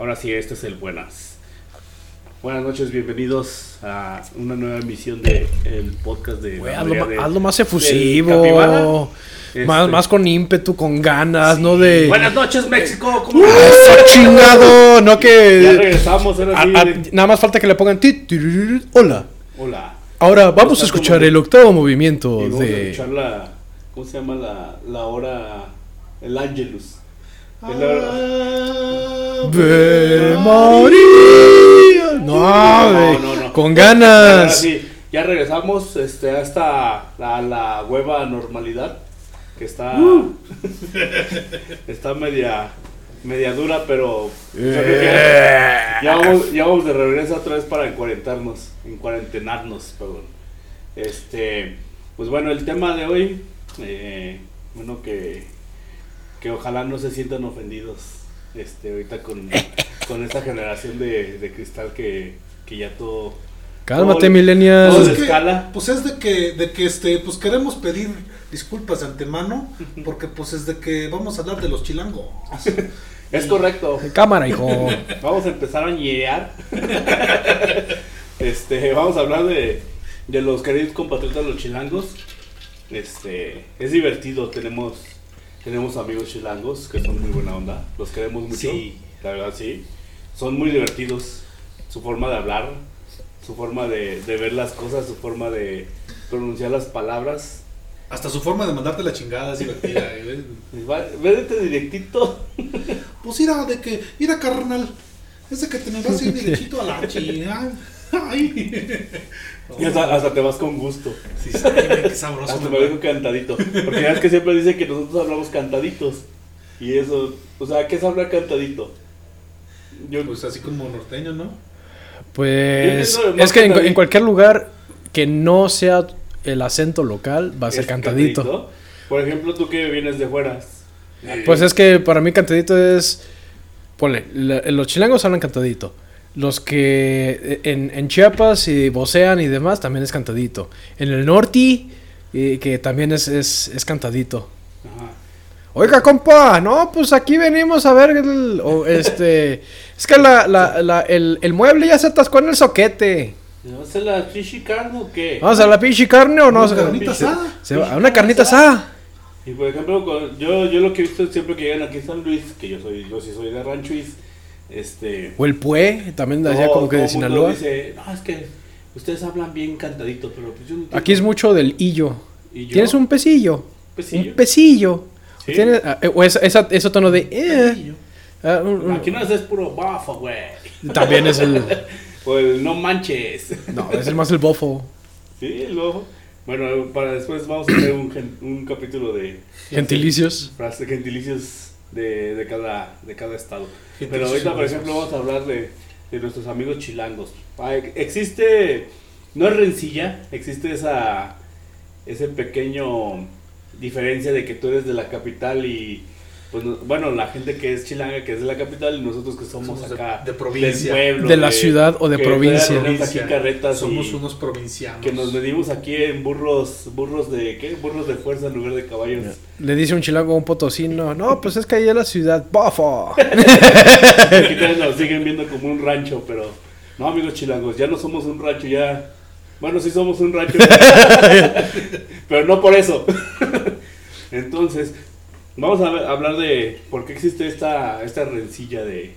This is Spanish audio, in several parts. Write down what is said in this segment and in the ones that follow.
Ahora sí, este es el buenas. Buenas noches, bienvenidos a una nueva emisión de el podcast de. Güey, hazlo, de- hazlo más del efusivo. Capibara. Este, Más, más con ímpetu, con ganas, no de. Buenas noches, México. ¿Cómo ¡Eso chingado! No Ya que. regresamos, ahora a- nada más falta que le pongan. Hola. Hola. Ahora vamos a escuchar el octavo Y movimiento vamos a de. escuchar la. ¿Cómo se llama la, la hora? El Angelus. Ave María. No, güey, no, no. Con Ahora ganas. sí, ya regresamos este, hasta la, la hueva normalidad. Que está. Uh. está media. Media dura, pero. Eh. ya, vamos, ya vamos de regreso otra vez para encuarentarnos. Encuarentenarnos, perdón. Este. Pues bueno, el tema de hoy. eh, bueno, que. Que ojalá no se sientan ofendidos. Este, ahorita con, con esta generación de, de cristal que, que ya todo. Cálmate, todo- Pues es que, pues es de que, de que este, pues queremos pedir disculpas de antemano, porque pues es de que vamos a hablar de los chilangos. Es correcto. Cámara, hijo. Vamos a empezar a ñear. este, vamos a hablar de, de los queridos compatriotas los chilangos. Este, es divertido, tenemos tenemos amigos chilangos que son muy buena onda, los queremos mucho. Sí. La verdad sí. Son muy divertidos su forma de hablar, su forma de, de ver las cosas, su forma de pronunciar las palabras. Hasta su forma de mandarte la chingada es divertida. ¿eh? Y va- Védete directito. Pues mira, de que, mira carnal, es de que te me vas a ir derechito a la chingada. Ay. Y hasta, hasta te vas con gusto. Sí, güey, qué sabroso. Hasta me va. dijo cantadito. Porque ya es que siempre dice que nosotros hablamos cantaditos. Y eso, o sea, ¿qué es hablar cantadito? Yo, Pues así como norteño, ¿no? Pues es que en, cantadito. en cualquier lugar que no sea el acento local va a ser es cantadito. Por ejemplo, tú que vienes de fuera. Pues es que para mí cantadito es. Ponle, la- los chilangos hablan cantadito. Los que en, en Chiapas y vocean y demás también es cantadito. En el norte, eh, que también es, es, es cantadito. Ajá. Oiga, compa, no, pues aquí venimos a ver el, o este, es que la, la, la- el, el mueble ya se atascó en el soquete. ¿Me vas a la fishi carne o qué? Vamos a la pinche carne o no. Una carnita asada. se va- a una carnita asada. Y por ejemplo, yo, yo lo que he visto siempre que llegan aquí a San Luis, que yo soy, yo sí soy de Ranchuis, este... O el pue, también decía como que de Sinaloa. Dice, no, es que ustedes hablan bien cantadito, pero pues yo no Aquí es mucho del hillo. ¿Y? Tienes un pesillo. pesillo. Un pesillo. Sí. Tienes, ah, eh, o esa, esa- ese tono de. eh, ah, un- un- Aquí no es puro bafo, güey. También es el. O el no manches. No, es el más el bofo. Sí, luego. Bueno, para después vamos a hacer un, gen- un capítulo de Gentilicios. gentilicios de, de, cada, de cada estado. Pero ahorita, por ejemplo, vamos a hablar de, de nuestros amigos chilangos. Existe, no es rencilla, existe esa ese pequeño diferencia de que tú eres de la capital y pues no- bueno, la gente que es chilanga que es de la capital y nosotros que somos, Somos de- acá de provincia. del pueblo, De la ciudad o de que provincia. tenemos aquí carretas Somos y- unos provincianos. que nos medimos aquí en burros, burros de ¿qué? Burros de fuerza en lugar de caballos. Le dice un chilango a un potosino. No, pues es que ahí es la ciudad. ¡Bofo! Aquí nos siguen viendo como un rancho, pero no, amigos chilangos, ya no somos un rancho, ya. Bueno, sí somos un rancho, pero no por eso. Entonces, vamos a ver- hablar de por qué existe esta, esta rencilla de.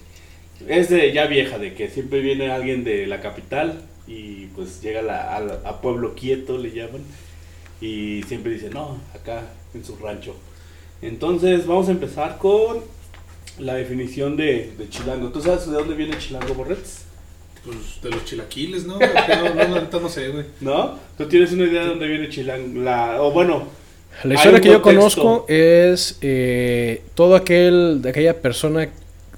Es de ya vieja, de que siempre viene alguien de la capital y pues llega a, la- a a pueblo quieto, le llaman, y siempre dice, no, acá en su rancho. Entonces, vamos a empezar con la definición de, de chilango. ¿Tú sabes de dónde viene chilango, Borretz? Pues de los chilaquiles, ¿no? No, la neta no sé, güey. ¿No? ¿Tú tienes una idea de dónde viene chilango? La, o bueno, La historia que yo contexto. conozco es eh, todo aquel, de aquella persona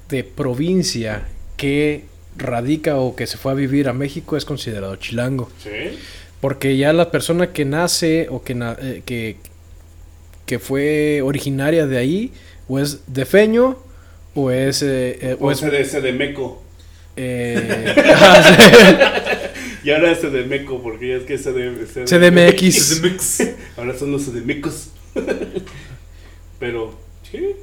de provincia que radica o que se fue a vivir a México es considerado chilango. ¿sí? Porque ya la persona que nace o que, na- eh, que, que fue originaria de ahí, o es de feño, o es... eh, eh, o O es de, de meco. eh, Y ahora ese de meco, porque ya es que ese de- CDMX. mix. Ahora son los de mecos. Pero, sí.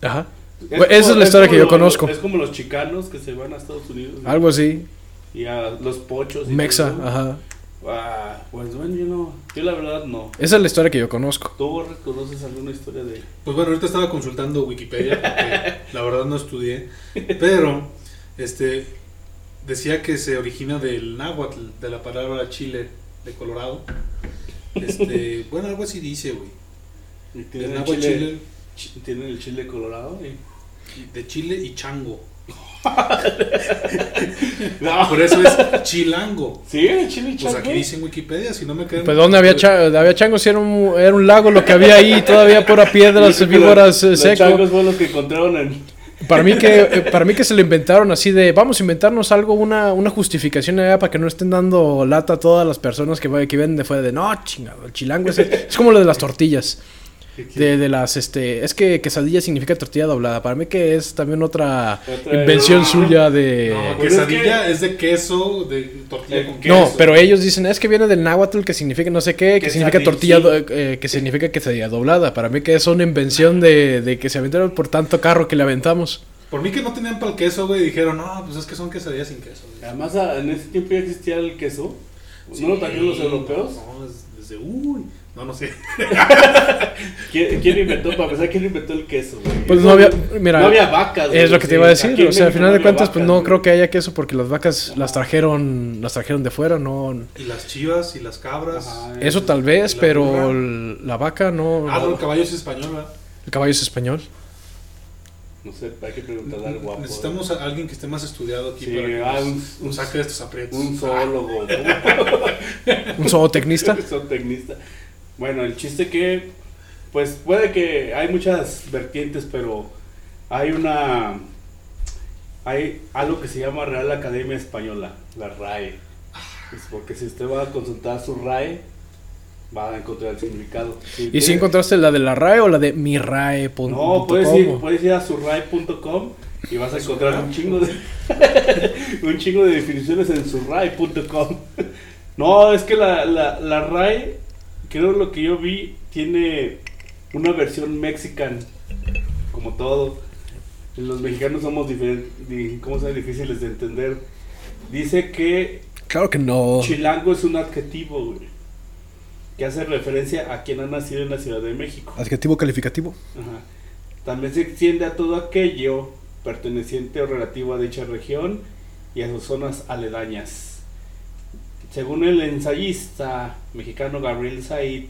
Ajá. Bueno, esa es la historia que yo conozco. Es como los chicanos que se van a Estados Unidos. ¿no? Algo así. Y a los pochos. y Mexa, todo ajá. Ah, pues bueno, yo no. Yo la verdad no. Esa es la historia que yo conozco. ¿Tú Borre, conoces alguna historia de.? Pues bueno, ahorita estaba consultando Wikipedia, porque la verdad no estudié, pero este decía que se origina del náhuatl, de la palabra chile de Colorado. Este, bueno, algo así dice, güey. Tienen el náhuatl chile, chile, tienen el chile colorado. y- de chile y chango. No, Por eso es chilango. sí, el chile y Pues chango. aquí dice en Wikipedia, si no me creen. Pues donde había, cha había changos, era un, era un lago lo que había ahí, todavía pura piedras, víboras, los- eh, Los changos fueron los que encontraron en. Para mí que eh, para mí que se lo inventaron así de vamos a inventarnos algo, una, una justificación allá para que no estén dando lata a todas las personas que, que vienen de fuera de no, chingado, el chilango es, es como lo de las tortillas. De, de las este es que quesadilla significa tortilla doblada. Para mí que es también otra, Otra- invención suya de No, Pues es quesadilla es, de queso, de tortilla Eh, con queso. No, pero ellos dicen, es que viene del náhuatl, que significa no sé qué, que significa Quesadilla, tortilla, do- eh, que significa quesadilla doblada. Para mí que es una invención de, de que se aventaron por tanto carro que le aventamos. Por mí que no tenían para el queso, güey, dijeron, no, pues es que son quesadillas sin queso. güey". Además, a- en ese tiempo ya existía el queso. Sí, ¿No lo trajeron los europeos? No, es- desde, uy, no, no sé. ¿Quién, quién inventó, para empezar, quién inventó el queso? güey? Pues no había, mira, no había vacas. güey, es lo que te iba a decir. O sea, al final no de cuentas, pues no güey. creo que haya queso porque las vacas las trajeron, las trajeron de fuera, no. Y las chivas y las cabras. Ajá. Eso tal vez, ¿Y la pero burra? la vaca no. Ah, no, el caballo es español, ¿verdad? El caballo es español. No sé, hay que preguntarle al guapo. Necesitamos a alguien que esté más estudiado aquí Sí, para que ah, nos, un- nos saque de estos aprietos. Un zoólogo. Un zootecnista. zootecnista. Bueno, el chiste que, pues puede que hay muchas vertientes, pero hay una, hay algo que se llama Real Academia Española, la RAE. Es porque si usted va a consultar su RAE, va a encontrar el significado. ¿Y si encontraste la de la RAE o la de mirae.com? No, puedes ir, puedes ir a surrai.com y vas a encontrar un chingo de un chingo de definiciones en surrai.com. No, es que la, la, la RAE, creo lo que yo vi, tiene una versión mexican, como todo. Los mexicanos somos diferentes, ¿cómo llama? difíciles de entender. Dice que Claro que no. chilango es un adjetivo, güey, que hace referencia a quien ha nacido en la Ciudad de México. Adjetivo calificativo. Ajá. También se extiende a todo aquello perteneciente o relativo a dicha región y a sus zonas aledañas. Según el ensayista mexicano Gabriel Said,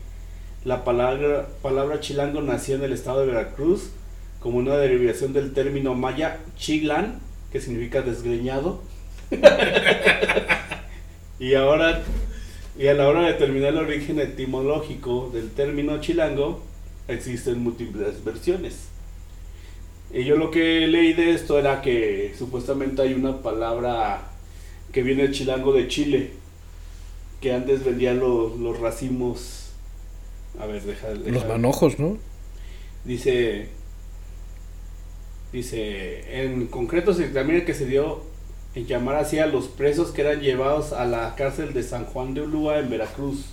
la palabra, palabra chilango nació en el estado de Veracruz como una derivación del término maya chilán, que significa desgreñado. y ahora, y a la hora de determinar el origen etimológico del término chilango, existen múltiples versiones. Y yo lo que leí de esto era que supuestamente hay una palabra que viene chilango de Chile, que antes vendían los, los racimos. A ver, deja, deja- Los manojos, ¿no? Dice, dice, en concreto se examina que se dio en llamar así a los presos que eran llevados a la cárcel de San Juan de Ulúa en Veracruz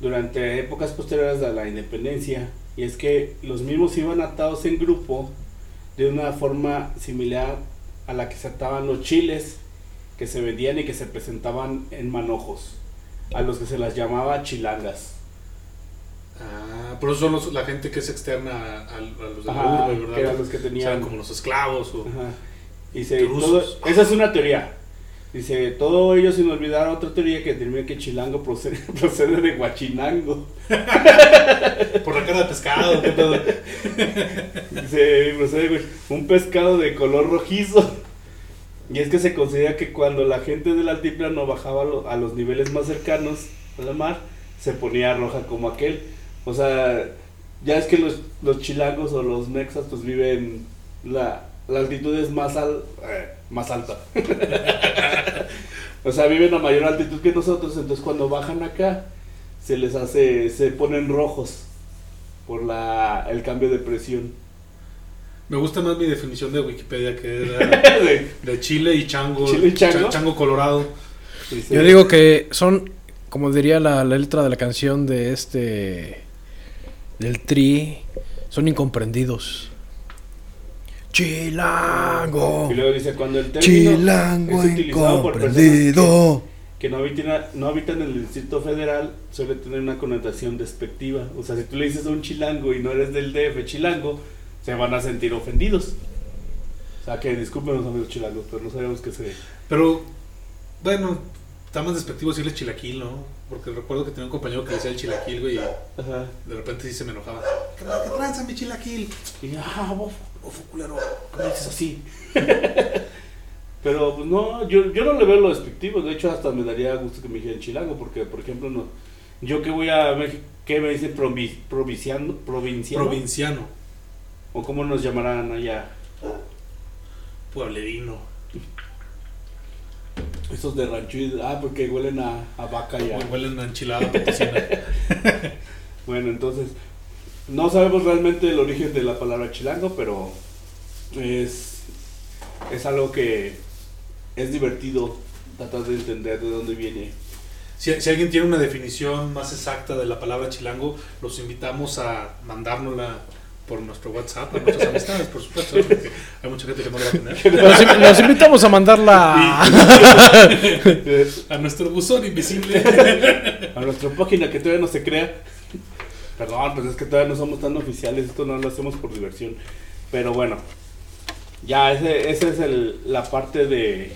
durante épocas posteriores a la independencia. Y es que los mismos iban atados en grupo de una forma similar a la que se ataban los chiles que se vendían y que se presentaban en manojos, a los que se las llamaba chilangas. Ah, por eso son los- la gente que es externa a, a- los de Ajá, la urbe, ¿verdad? que eran los que O sea, tenían como los esclavos o... Ajá. Dice, todo- esa es una teoría. Dice, todo ello sin olvidar otra teoría que determina que Chilango procede, procede de Huachinango. Por la cara de pescado, ¿qué pedo? Dice, procede de un pescado de color rojizo. Y es que se considera que cuando la gente del altiplano bajaba a lo- a los niveles más cercanos a la mar, se ponía roja como aquel. O sea, ya es que los, los chilangos o los mexas pues viven la, la altitud es más, al, eh, más alta. o sea, viven a mayor altitud que nosotros, entonces cuando bajan acá se les hace, se ponen rojos por la, el cambio de presión. Me gusta más mi definición de Wikipedia que era De- Chile y chango. ¿Chile y chango? cha- chango colorado. Yo digo que son, como diría la, la letra de la canción de este. del Tri, son incomprendidos. Chilango. Y luego dice, cuando el término Chilango es utilizado por personas incomprendido. que no habitan, no habitan en el Distrito Federal, suele tener una connotación despectiva. O sea, si tú le dices a un chilango y no eres del DF chilango, se van a sentir ofendidos. O sea, que disculpen los amigos chilangos, pero no sabemos qué se... Pero, bueno, está más despectivo decirle chilaquil, ¿no? Porque recuerdo que tenía un compañero que decía el chilaquil, güey, y Ajá. de repente sí se me enojaba. ¿Qué, qué tranza mi chilaquil? Y, ah, bof, bof, culero, ¿cómo dices así? Pero pues no, yo, yo no le veo lo despectivo, de hecho hasta me daría gusto que me dijeran chilango, porque por ejemplo no, yo que voy a México, ¿qué me dicen provi- provinciano? Provinciano? Provinciano, ¿O cómo nos llamarán allá? pueblerino. Esos de rancho, ah, porque huelen a, a vaca ya. Huelen a enchilada potosina. Bueno, entonces, no sabemos realmente el origen de la palabra chilango, pero es, es algo que es divertido tratar de entender de dónde viene. Si, si alguien tiene una definición más exacta de la palabra chilango, los invitamos a mandárnosla por nuestro WhatsApp a nuestras amistades, por supuesto, porque hay mucha gente que no la va a tener. Los invitamos a mandarla. A nuestro buzón invisible. A nuestra página que todavía no se crea. Perdón, pues es que todavía no somos tan oficiales, esto no lo hacemos por diversión. Pero bueno, ya ese, esa es el, la parte de,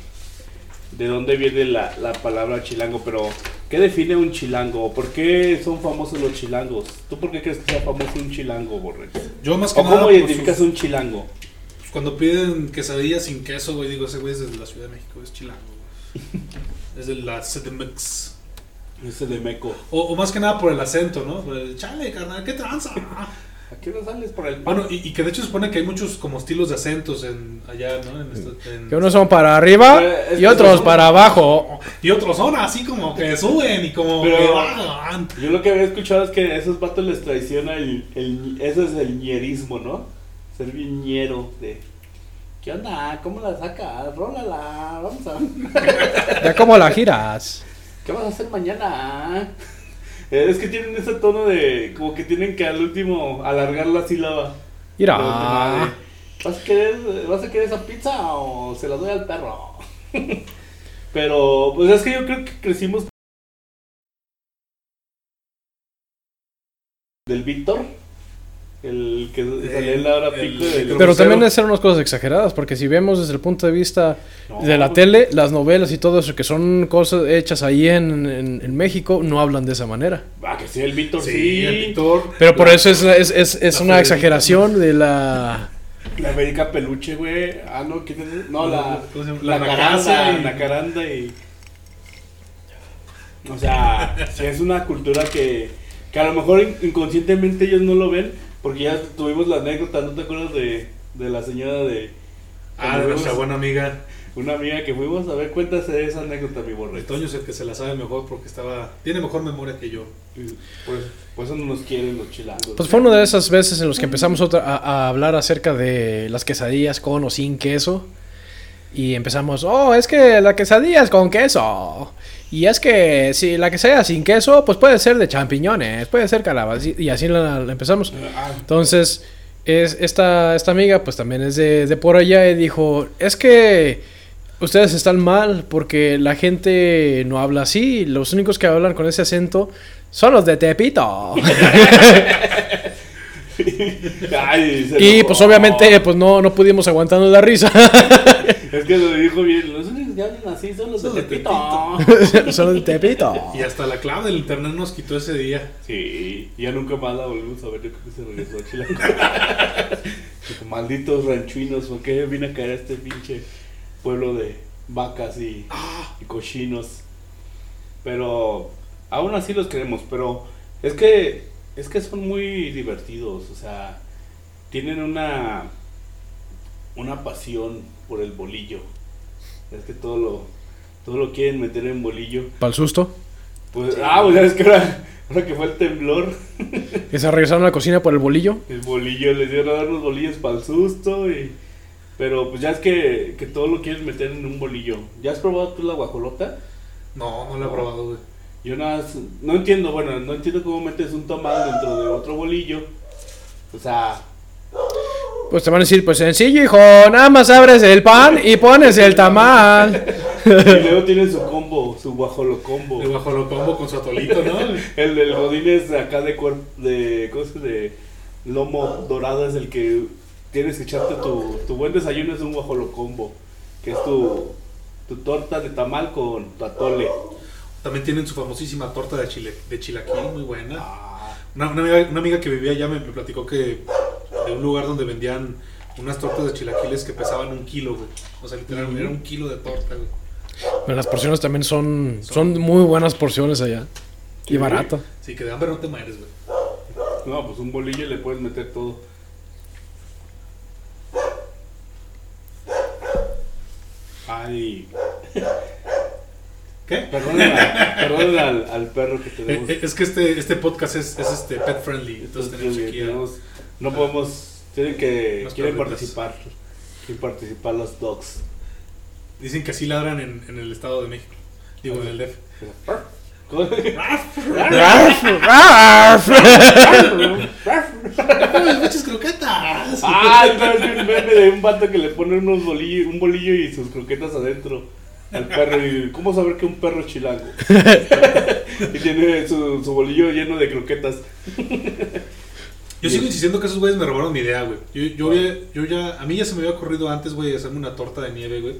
de dónde viene la, la palabra chilango. Pero, ¿qué define un chilango? ¿Por qué son famosos los chilangos? ¿Tú por qué crees que sea famoso un chilango, Borre? Yo más que ¿O nada, cómo por identificas sus- un chilango? pues, cuando piden quesadillas sin queso, güey, digo, ese güey es desde la Ciudad de México, es chilango. güey. Es de la CDMX. Ese de meco. O, o más que nada por el acento, ¿no? Por el, Chale, carnal, ¿qué tranza? ¿A qué no sales por el? Bueno, y, y que de hecho se supone que hay muchos como estilos de acentos en allá, ¿no? En esto- en- Que unos son para arriba es y otros son- para abajo. Y otros son así como que suben y como Pero- que bajan. Yo lo que había escuchado es que a esos vatos les traiciona el, el eso es el ñerismo, ¿no? Ser bien ñero de ¿Qué onda? ¿Cómo la sacas? Rólala, vamos a Ya como la giras. ¿Qué vas a hacer mañana? Eh, Es que tienen ese tono de como que tienen que al último alargar la sílaba. Mira. ¿Vas a querer vas a querer esa pizza o se la doy al perro? Pero pues es que yo creo que crecimos del Víctor, el que salía en la hora pico el del- Pero también es ser unas cosas exageradas, porque si vemos desde el punto de vista No, de la pues, tele, las novelas y todo eso, que son cosas hechas ahí en, en- en México, no hablan de esa manera. Ah, que sí, el Víctor sí. Sí, el Víctor. Pero por La- eso es, es, es, una Federica, exageración de la... La América Peluche, güey. Ah, no, ¿quién es? No, la, ¿cómo se llama? la, La caranda, y- la caranda y... O sea, es una cultura que, que a lo mejor in- inconscientemente ellos no lo ven, porque ya tuvimos la anécdota, ¿no te acuerdas de, de la señora de... Ah, de nuestra buena amiga. Una amiga que fuimos, a ver, cuéntase esa anécdota, mi borre. Toño es el que se la sabe mejor porque estaba tiene mejor memoria que yo. Pues, por eso no nos quieren los chilangos. Pues fue una de esas veces en las que empezamos otra- a, a hablar acerca de las quesadillas con o sin queso. Y empezamos, oh, es que la quesadilla es con queso. Y es que si la quesadilla sin queso, pues puede ser de champiñones, puede ser calabaza. Y así la, la empezamos. Entonces, es, esta, esta amiga, pues también es de, de por allá, y dijo, es que ustedes están mal porque la gente no habla así, los únicos que hablan con ese acento son los de Tepito. ay, y pues obviamente, pues no, no pudimos aguantarnos la risa. Es que lo dijo bien. Los únicos que hablan así son los de Son de Tepito. son los de Tepito. Y hasta la clave del internet nos quitó ese día. Sí, ya nunca más la volvimos a ver. Yo creo que se regresó a Chilango. Dijo, Malditos ranchuinos, ¿por qué vine a caer a este pinche pueblo de vacas y, y cochinos? Pero aún así los queremos. Pero es que es que son muy divertidos. O sea, tienen una una pasión por el bolillo. Es que todo lo todo lo quieren meter en bolillo. Para el susto. Pues, ah, pues ya es que ahora, ahora que fue el temblor, Que se regresaron a la cocina por el bolillo. el bolillo, les dieron a dar unos bolillos para el susto. Y, pero pues ya es que, que todo lo quieres meter en un bolillo. ¿Ya has probado tú la guajolota? No, no lo he probado, güey. Yo nada, más- no entiendo, bueno, no entiendo cómo metes un tamal dentro de otro bolillo. O sea, Pues te van a decir, pues sencillo, hijo, nada más abres el pan y pones el tamal. Y luego tienen su combo, su guajolo combo. El bajo lo combo con su atolito, ¿no? El del Godín es de acá de cuerpo, de, ¿cómo se dice? De lomo dorado es el que tienes que echarte tu, tu buen desayuno es un guajolo combo, que es tu, tu torta de tamal con tu atole. También tienen su famosísima torta de, chile, de chilaquil, muy buena. Ah, Una, una amiga, una amiga que vivía allá me, me platicó que de un lugar donde vendían unas tortas de chilaquiles que pesaban un kilo, güey. O sea, literal, era un kilo de torta, güey. Pero las porciones también son, son muy buenas porciones allá. Y Sí. barato. Sí, que de hambre no te mueres, güey. no, pues un bolillo le puedes meter todo. Ay, ¿Qué? perdonen, a- perdonen al, al perro que Eh, tenemos. eh, es que este, este podcast es, es este pet friendly, entonces tenemos aquí a- Tenemos- no podemos, tienen que, Los quieren perritos. participar, quieren participar los dogs. Dicen que así ladran en, en el Estado de México. Digo, en el DF. ¡Uy, muchas croquetas! ah, vi un meme de un vato que le pone unos bolillo, un bolillo y sus croquetas adentro al perro y ¿cómo saber que un perro es chilango? y tiene su, su bolillo lleno de croquetas. Yo sigo insistiendo que esos güeyes me robaron mi idea, güey. Yo, yo, había- yo ya, a mí ya se me había ocurrido antes, güey, hacerme una torta de nieve, güey.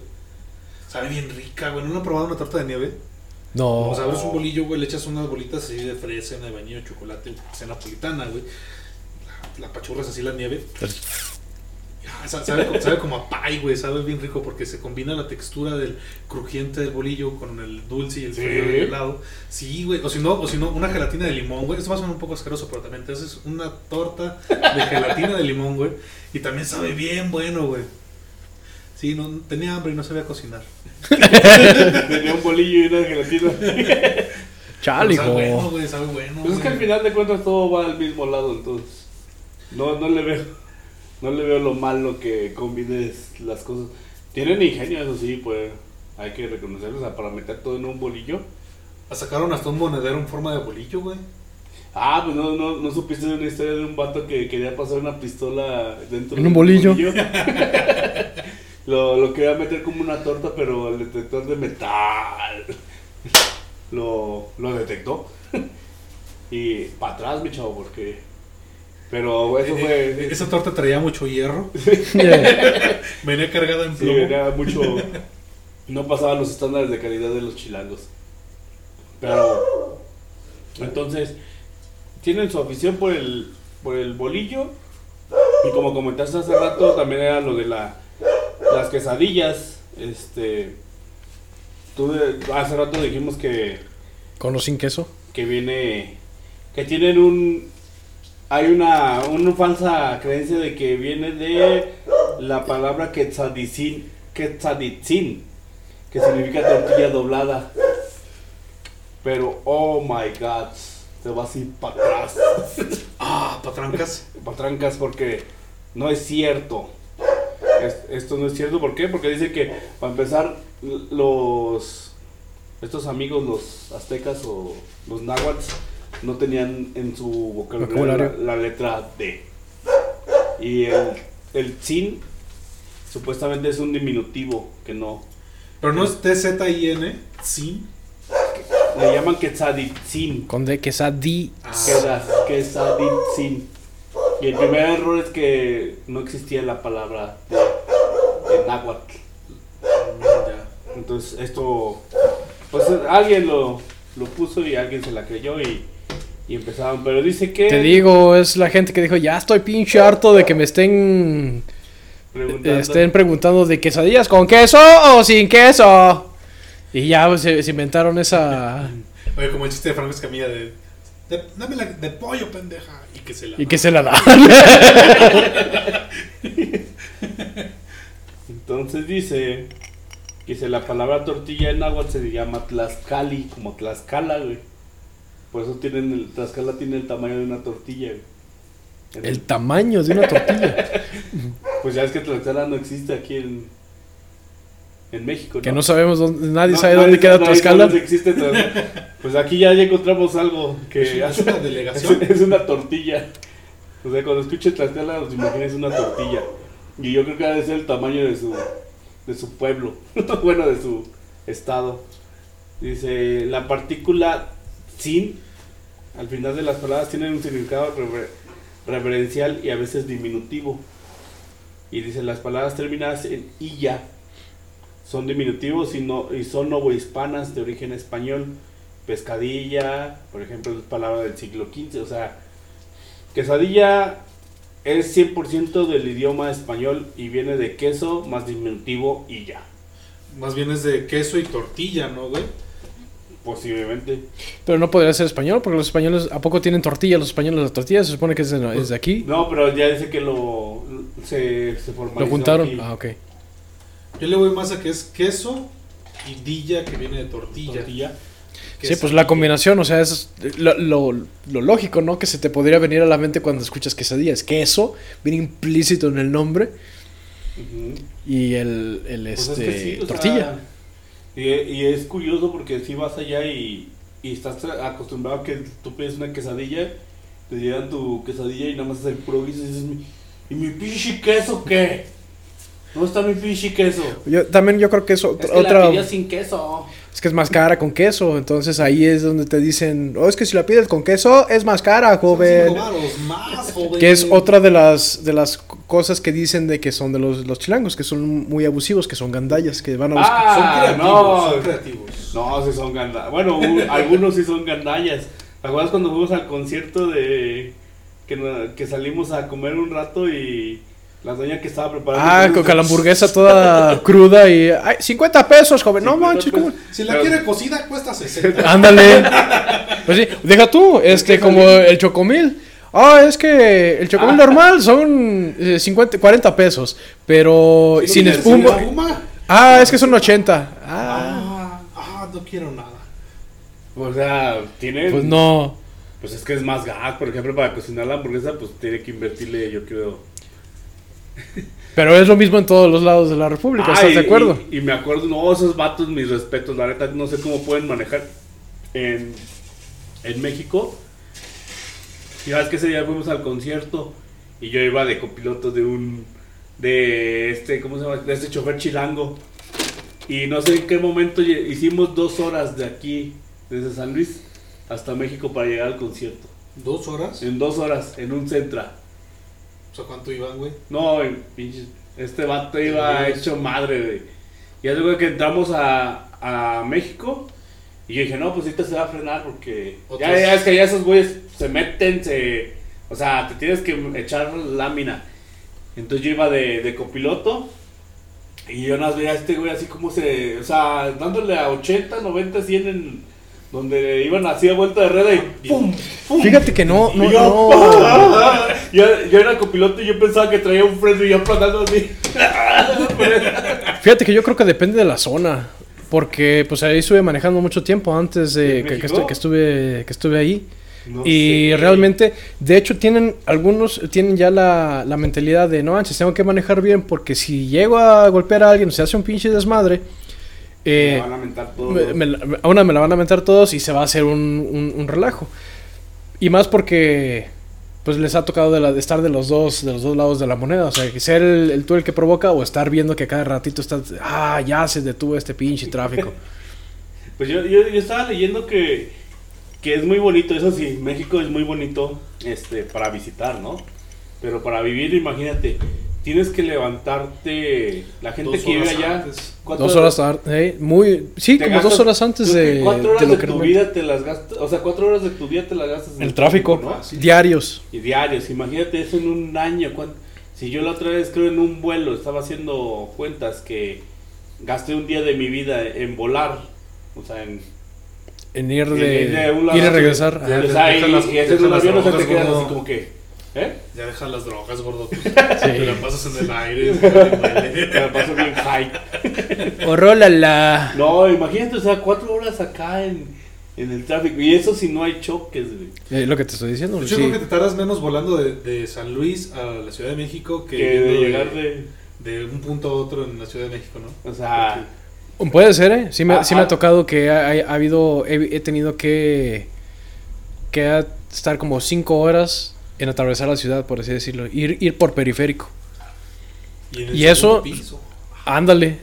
Sabe bien rica, güey. ¿No han probado una torta de nieve? No. O sea, abres un bolillo, güey, le echas unas bolitas así de fresa, de vainilla, chocolate, sea napolitana, güey. La, la pachurras así la nieve. Sa- sabe, sabe como a pie, güey, sabe bien rico porque se combina la textura del crujiente del bolillo con el dulce y el Sí. frío del helado. Sí, güey, o si no, o si no, una gelatina de limón, güey. Esto va a sonar un poco asqueroso, pero también te haces una torta de gelatina de limón, güey. Y también sabe bien bueno, güey. Sí, no, tenía hambre y no sabía cocinar. Tenía un bolillo y una gelatina. Chale, sabe bueno, güey, sabe bueno. Pues es que al final de cuentas todo va al mismo lado, entonces. No, no le veo. No le veo lo malo que combines las cosas. Tienen ingenio, eso sí, pues. Hay que reconocerlo. O sea, para meter todo en un bolillo. Sacaron hasta un monedero en forma de bolillo, güey. Ah, pues no, no, no supiste de una historia de un vato que quería pasar una pistola dentro ¿En de un bolillo? lo, lo quería meter como una torta, pero el detector de metal lo, lo detectó. y para atrás, mi chavo, porque. Pero eso Eh, fue. Esa torta traía mucho hierro. Yeah. Venía cargada en Sí, plomo. mucho. No pasaba los estándares de calidad de los chilangos. Pero. Entonces. Tienen su afición por el, por el bolillo. Y como comentaste hace rato, también era lo de la, las quesadillas. Este. Tú de- hace rato dijimos que, Con o sin queso. que viene. Que tienen un. Hay una, una falsa creencia de que viene de la palabra quetzadicin, quetzaditzin, que significa tortilla doblada. Pero, oh my god, te vas a ir para atrás, Ah, patrancas. para trancas, porque no es cierto. Es- esto no es cierto, ¿por qué? Porque dice que, para empezar, los. Estos amigos, los aztecas o los náhuatl, no tenían en su vocabulario. La, la letra D. Y el, el tzin supuestamente es un diminutivo que no. Pero no es T-Z-I-N, sí. Le llaman quetzaditzin. Con de quesadí. Queda- Quetzaditzin. Y el primer error es que no existía la palabra de, de náhuatl. Ya. Entonces esto, pues alguien lo, lo puso y alguien se la creyó y, y empezaron. Pero dice que... Te digo, es la gente que dijo, ya estoy pinche harto de que me estén, preguntando- estén preguntando de quesadillas con queso o sin queso. Y ya pues, se, se inventaron esa... Oye, como el chiste de Franco Escamilla de, de. Dame la de pollo, pendeja. Y que se la. Y que se la dan. Entonces dice que si la palabra tortilla en náhuatl se llama tlaxcali, como Tlaxcala, güey. Por eso tienen el, Tlaxcala tiene el tamaño de una tortilla, El tamaño de una tortilla. Pues ya es que Tlaxcala no existe aquí en, en México, ¿no? Que no sabemos dónde, nadie No, sabe nadie dónde queda Tlaxcala. dónde existe Tlaxcala. Pues aquí ya, ya encontramos algo que Es una- es, delegación. es una tortilla. O sea, cuando escuche Tlaxcala, os imaginas una tortilla. Y yo creo que debe ser el tamaño de su, de su pueblo, bueno, de su estado. Dice, la partícula sin, al final de las palabras, tiene un significado rever- reverencial y a veces diminutivo. Y dice, las palabras terminadas en illa son diminutivos y, no, y son novohispanas de origen español. Pescadilla, por ejemplo, es palabra del siglo XV. O sea, quesadilla es 100% del idioma español y viene de queso más diminutivo ya. Más bien es de queso y tortilla, ¿no, güey? Posiblemente. Pero no podría ser español, porque los españoles, ¿a poco tienen tortilla? Los españoles la tortilla se supone que es de, es de aquí. No, pero ya dice que lo se, se formalizó Lo juntaron. aquí. Ah, ok. Yo le voy más a que es queso y dilla que viene de tortilla. Tortilla. Sí, pues la combinación, o sea, es lo, lo- lo lógico, ¿no? Que se te podría venir a la mente cuando escuchas quesadilla. Es queso, viene implícito en el nombre. Y el, el Pues este, es que sí, o tortilla. sea, y, y es curioso porque si vas allá y, y estás acostumbrado a que tú pides una quesadilla, te llegan tu quesadilla y nada más es el puro guiso y dices, "Mi- ¿y mi pinche queso qué? ¿Dónde está mi pinche queso? Yo, también yo creo que es Es otra... que la otra- pidió sin queso. Es que es más cara con queso, entonces ahí es donde te dicen, oh, es que si la pides con queso es más cara, joven. más, joven. Que es otra de las de las cosas que dicen de que son de los, los chilangos, que son muy abusivos, que son gandallas, que van a buscar. Son Ah, creativos, no. son creativos. No, sí son gandallas. Bueno, un- algunos sí son gandallas. ¿Te acuerdas cuando fuimos al concierto de que, que salimos a comer un rato y la doña que estaba preparando Ah, con, con la hamburguesa toda cruda y... ¡Ay, 50 pesos, joven! No 50 manches. Si la Pero- quiere cocida, cuesta 60. Ándale. Pues sí, deja tú, este, como el chocomil. Ah, es que el chocomil normal son eh, 50, 40 pesos, pero Si sin espuma, Ah, es que son 80. Ah, Ah, ah, no quiero nada. O sea, tiene. pues no. Pues es que es más gas, por ejemplo, para cocinar la hamburguesa, pues tiene que invertirle, yo creo. Pero es lo mismo en todos los lados de la República, Ah, ¿estás y- de acuerdo? Y, y me acuerdo, no, esos vatos, mis respetos, la neta, no sé cómo pueden manejar en, en México. Y sabes que ese día fuimos al concierto y yo iba de copiloto de un, de este, ¿cómo se llama? De este chofer chilango. Y no sé en qué momento hicimos dos horas de aquí, desde San Luis hasta México para llegar al concierto. ¿Dos horas? En dos horas, en un Centra. O sea, ¿cuánto iban, güey? No, pinche- este vato iba hecho madre, güey. Y luego que entramos a, a México, y yo dije, no, pues ahorita se va a frenar porque ya, ya es que ya esos güeyes se meten, se, o sea, te tienes que echar lámina. Entonces yo iba de, de copiloto, y yo nada veía a este güey así como se, o sea, dándole a 80, 90, 100 en donde iban así a vuelta de rueda y ¡pum! ¡pum! Fíjate que no, yo, no. yo, yo era copiloto y yo pensaba que traía un freno y yo aplanando así. Fíjate que yo creo que depende de la zona. Porque pues ahí estuve manejando mucho tiempo antes de ¿En que, estuve que estuve ahí. No y sé. realmente, de hecho, tienen algunos tienen ya la, la mentalidad de no manches, tengo que manejar bien porque si llego a golpear a alguien, se hace un pinche desmadre. Me Eh, van a mentar todo. me- me la- a una me la van a meter todos y se va a hacer un, un- un relajo. Y más porque pues les ha tocado de, la- de estar de los dos de los dos lados de la moneda, o sea, ser el, el tú el que provoca o estar viendo que cada ratito está ah, ya se detuvo este pinche tráfico. Pues yo, yo, yo estaba leyendo que, que es muy bonito, eso sí, México es muy bonito este, para visitar, ¿no? Pero para vivir, imagínate, tienes que levantarte, la gente Dos que vive horas allá, antes. dos horas tar- eh, muy sí, como dos horas antes de, cuatro de horas lo de que tu realmente- vida te las gastas, o sea, cuatro horas de tu vida te las gastas en el tráfico, ¿no? diarios. Y diarios, imagínate eso en un año. ¿cuán- Si yo la otra vez creo en un vuelo estaba haciendo cuentas que gasté un día de mi vida en volar, o sea, en En ir Y- y de, de un lado ir y a regresar. Y, las- y deja un avión, o sea, te quedas así como que, ¿eh? Ya deja las drogas, gordo. Te la pasas en el aire. Me la paso bien high. Orólala. No, imagínate, o sea, cuatro horas acá en, en el tráfico. Y eso si no hay choques, güey. Eh, lo que te estoy diciendo. Yo sí. creo que te tardas menos volando de, de San Luis a la Ciudad de México que, de llegar de. de un punto a otro en la Ciudad de México, ¿no? O sea, Puede ser, ¿eh? Sí me, Ah, sí me ah. ha tocado que ha, ha habido, he, he tenido que, que estar como cinco horas en atravesar la ciudad, por así decirlo. Ir, ir por periférico. Y, en el Y eso- piso. Ándale.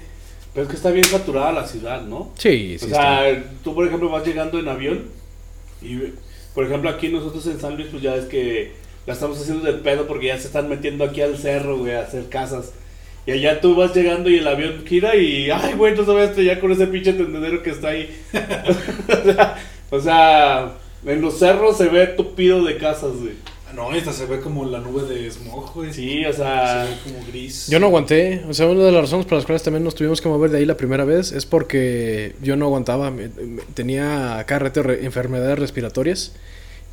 Pero es que está bien saturada la ciudad, ¿no? Sí, sí. o está. sea, tú por ejemplo vas llegando en avión y por ejemplo aquí nosotros en San Luis pues ya es que la estamos haciendo de pedo porque ya se están metiendo aquí al cerro, güey, a hacer casas. Y allá tú vas llegando y el avión gira y, ay, güey, no se va a estrellar con ese pinche tendedero que está ahí. o, sea, o sea, en los cerros se ve tupido de casas, güey. No, esta se ve como la nube de smog, güey. Sí, o Se sea, ve como gris. Yo no aguanté. O sea, una de las razones por las cuales también nos tuvimos que mover de ahí la primera vez es porque yo no aguantaba. tenía acá reto re- enfermedades respiratorias.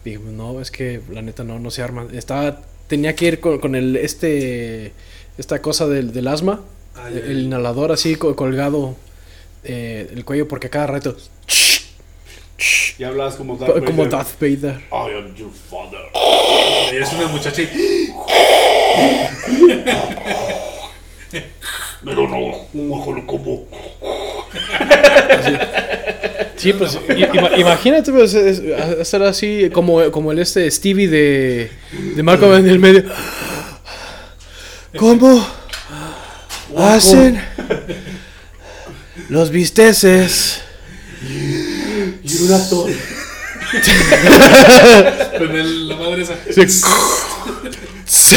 Y dije, no, es que la neta no, no se arma. Estaba, tenía que ir con, con el, este, esta cosa del, del asma. Ay, el ay. inhalador así co- colgado eh, el cuello porque cada rato ya hablabas como Darth como Vader. Darth Vader. I am your father. Eres una muchacha y... Pero no, un ojo como. Sí, pues ima- imagínate pues, es- hacer así como, como el este Stevie de, de Malcolm en el medio. ¿Cómo hacen los bisteces? Y un actor. Con el- la madre esa. Sí.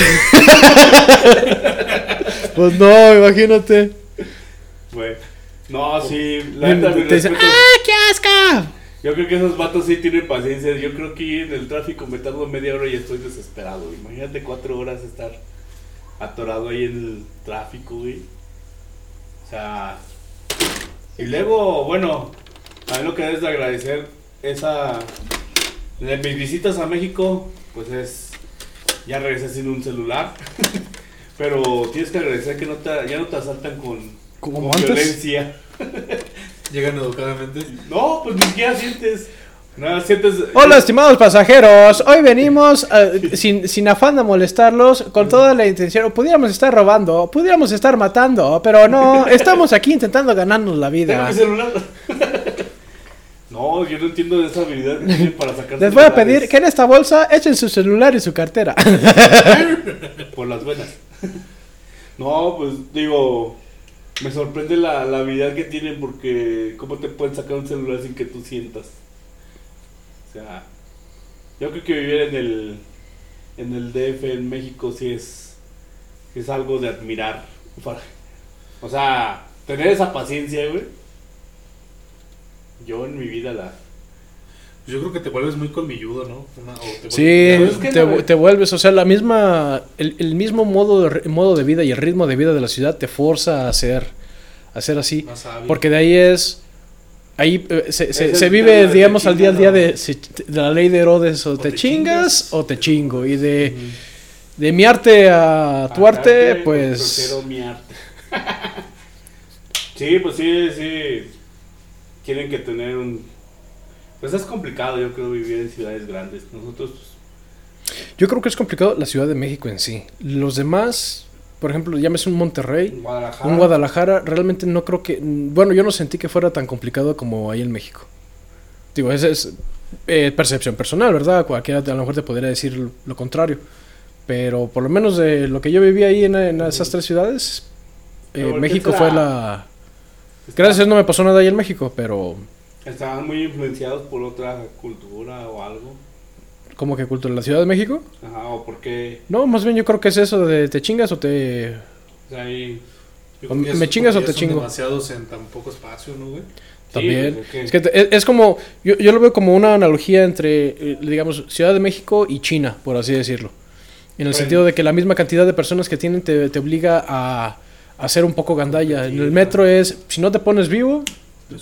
pues no, imagínate. Güey. No, sí, la neta, mi Te dicen, respeto. ¡ah, qué asco! Yo creo que esos vatos sí tienen paciencia. Yo creo que en el tráfico me tardo media hora y estoy desesperado. güey. Imagínate cuatro horas estar atorado ahí en el tráfico, güey. O sea. Y luego, bueno, a mí lo que debes de agradecer esa. De mis visitas a México, pues es. Ya regresé sin un celular. Pero tienes que agradecer que no te, ya no te asaltan con, ¿Como con antes? violencia. Llegan educadamente. No, pues ni siquiera sientes. Nada, sientes. Hola, estimados pasajeros. Hoy venimos eh, sin, sin afán de molestarlos, con toda la intención. Pudiéramos estar robando, pudiéramos estar matando, pero no. Estamos aquí intentando ganarnos la Tengo vida. mi celular. No, yo no entiendo de esa habilidad que tienen para sacar Les voy a pedir que en esta bolsa echen su celular y su cartera. Por las venas. no, pues digo. Me sorprende la, la habilidad que tienen porque. ¿Cómo te pueden sacar un celular sin que tú sientas? O sea. Yo creo que vivir en el. En el DF, en México, sí es. Es algo de admirar. O sea, tener esa paciencia, güey. Yo en mi vida la. Yo creo que te vuelves muy colmilludo, ¿no? Una- o te Sí, vuelves- es que te, te vuelves, o sea, la misma, el, el mismo modo modo de vida y el ritmo de vida de la ciudad te forza a ser, a ser así. Más sabio. Porque de ahí es. Ahí eh, se, se- vive, digamos, al día al día de, se- de la ley de Herodes: o, te, te chingas, chingas. o te chingo. Y de, de mi arte a tu arte, pues. Prefiero mi arte. sí, pues sí, sí. Tienen que tener un. Pues es complicado, yo creo, vivir en ciudades grandes. Nosotros, pues, Yo creo que es complicado la Ciudad de México en sí. Los demás, por ejemplo, llámese un Monterrey, Guadalajara. un Guadalajara, realmente no creo que. Bueno, yo no sentí que fuera tan complicado como ahí en México. Digo, esa es eh, percepción personal, ¿verdad? Cualquiera a lo mejor te podría decir lo- lo contrario. Pero por lo menos de lo que yo viví ahí en, en esas tres ciudades, eh, Pero, ¿qué México fue la. Gracias, no me pasó nada ahí en México, pero. Estaban muy influenciados por otra cultura o algo. ¿Cómo que cultura? ¿La Ciudad de México? Ajá, o porque. No, más bien yo creo que es eso de te chingas o te. O sea, ahí. Yo creo que ¿Me chingas o te chingo? demasiados en tan poco espacio, ¿no, güey? También. es que- es que te- es, es como, yo, yo lo veo como una analogía entre, eh, digamos, Ciudad de México y China, por así decirlo. En el Bueno. sentido de que la misma cantidad de personas que tienen te, te obliga a, a ser un poco gandalla. En el metro es, si no te pones vivo,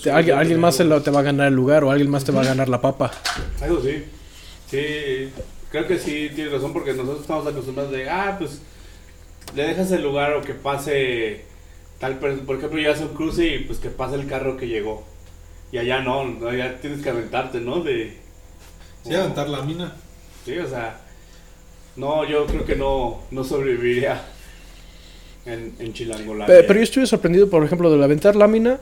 te- alguien, alguien más se lo- te va a ganar el lugar o alguien más te va a ganar la papa. Eso sí. Sí, creo que sí tienes razón porque nosotros estamos acostumbrados de, ah, pues le dejas el lugar o que pase tal persona. Por ejemplo, ya hace un cruce y pues que pase el carro que llegó. Y allá no, no, allá tienes que aventarte, ¿no? De, Sí, aventar la mina. Sí, o sea, no, yo creo que no, no sobreviviría en, en Chilangolandia. Pero, yo estuve sorprendido, por ejemplo, del aventar lámina.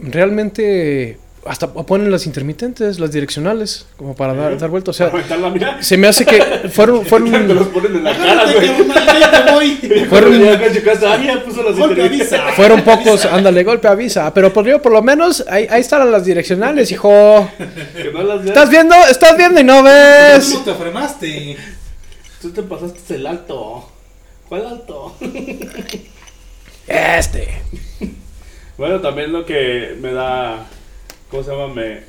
Realmente, hasta ponen las intermitentes, las direccionales, como para dar, dar vuelta. O sea, se me hace que fueron, fueron, los ponen en la cara, güey. Fueron pocos, ándale, golpe avisa. Pero por, yo, por lo menos, ahí, ahí están las direccionales, hijo. Que no las. ¿Estás viendo? ¿Estás viendo y no ves? ¿Cómo te frenaste? Tú te pasaste el alto. ¿Cuál alto? Este. Bueno, también lo que me da. ¿Cómo se llama? Me,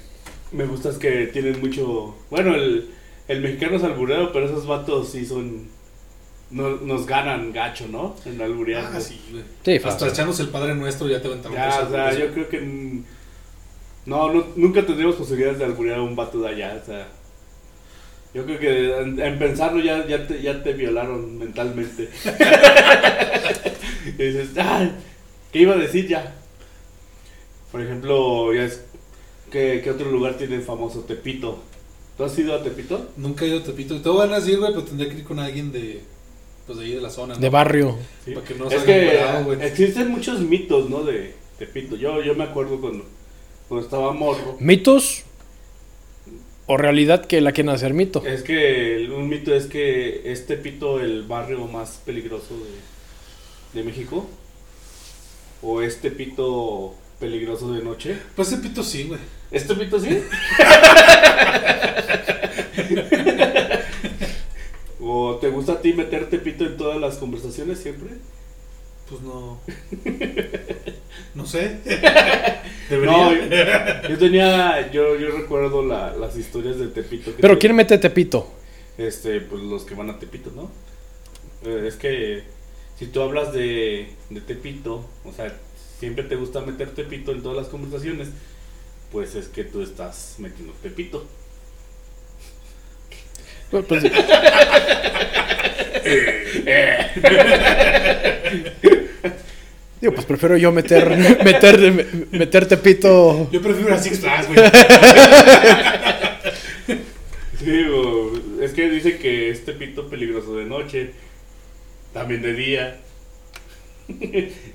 me gusta es que tienen mucho. Bueno, el, el mexicano es alburero, pero esos vatos sí son. no- nos ganan gacho, ¿no? En alburear. Ah, sí, güey. Sí, Hasta echándose el Padre Nuestro ya te aventaron Ya, o sea, yo creo que. mm, No, no, nunca tendríamos posibilidades de alburear a un vato de allá, o sea. Yo creo que en, en pensarlo ya, ya, te, ya te violaron mentalmente. y dices, "Ay, ¿qué iba a decir ya? Por ejemplo, ya es, ¿qué, qué otro lugar tiene famoso? Tepito. ¿Tú has ido a Tepito? Nunca he ido a Tepito. Te van a decir, güey, pero tendría que ir con alguien de. Pues de ahí de la zona. ¿no? De barrio. Sí. Para que no es salga que existen muchos mitos, ¿no? De Tepito. Yo, yo me acuerdo cuando, cuando estaba morro. ¿Mitos? ¿O realidad que la quieren hacer mito? Es que el- un mito es que es Tepito el barrio más peligroso de, de México. O es Tepito peligroso de noche. Pues Tepito sí, güey. ¿Es Tepito sí? ¿O te gusta a ti meter Tepito en todas las conversaciones siempre? Pues no. No sé. No, yo, yo tenía, yo, yo recuerdo la- las historias de Tepito. que Pero te- ¿quién mete Tepito? Este, pues los que van a Tepito, ¿no? Eh, es que si tú hablas de, de Tepito, o sea, siempre te gusta meter Tepito en todas las conversaciones, pues es que tú estás metiendo Tepito. Pues, pues, digo, pues prefiero yo meter, meter, meter Tepito. Yo prefiero a Six Flags, güey. Digo, es que dice que es Tepito peligroso de noche, también de día,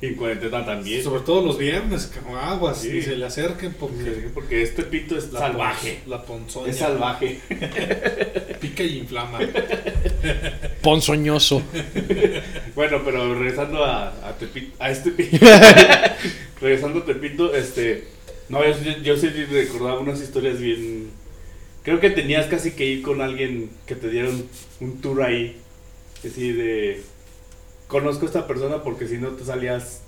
y en cuarentena también. Sobre todo los viernes, como aguas. Sí. Y se le acerquen porque. Porque este Tepito es la salvaje. pon- La ponzoña. Es salvaje. Pica y inflama. Ponzoñoso. Bueno, pero regresando a, a Tepito, a este regresando a Tepito, este, no, yo, sí- yo sí recordaba unas historias bien, creo que tenías casi que ir con alguien que te diera un, un tour ahí, así de, conozco a esta persona porque si no te salías,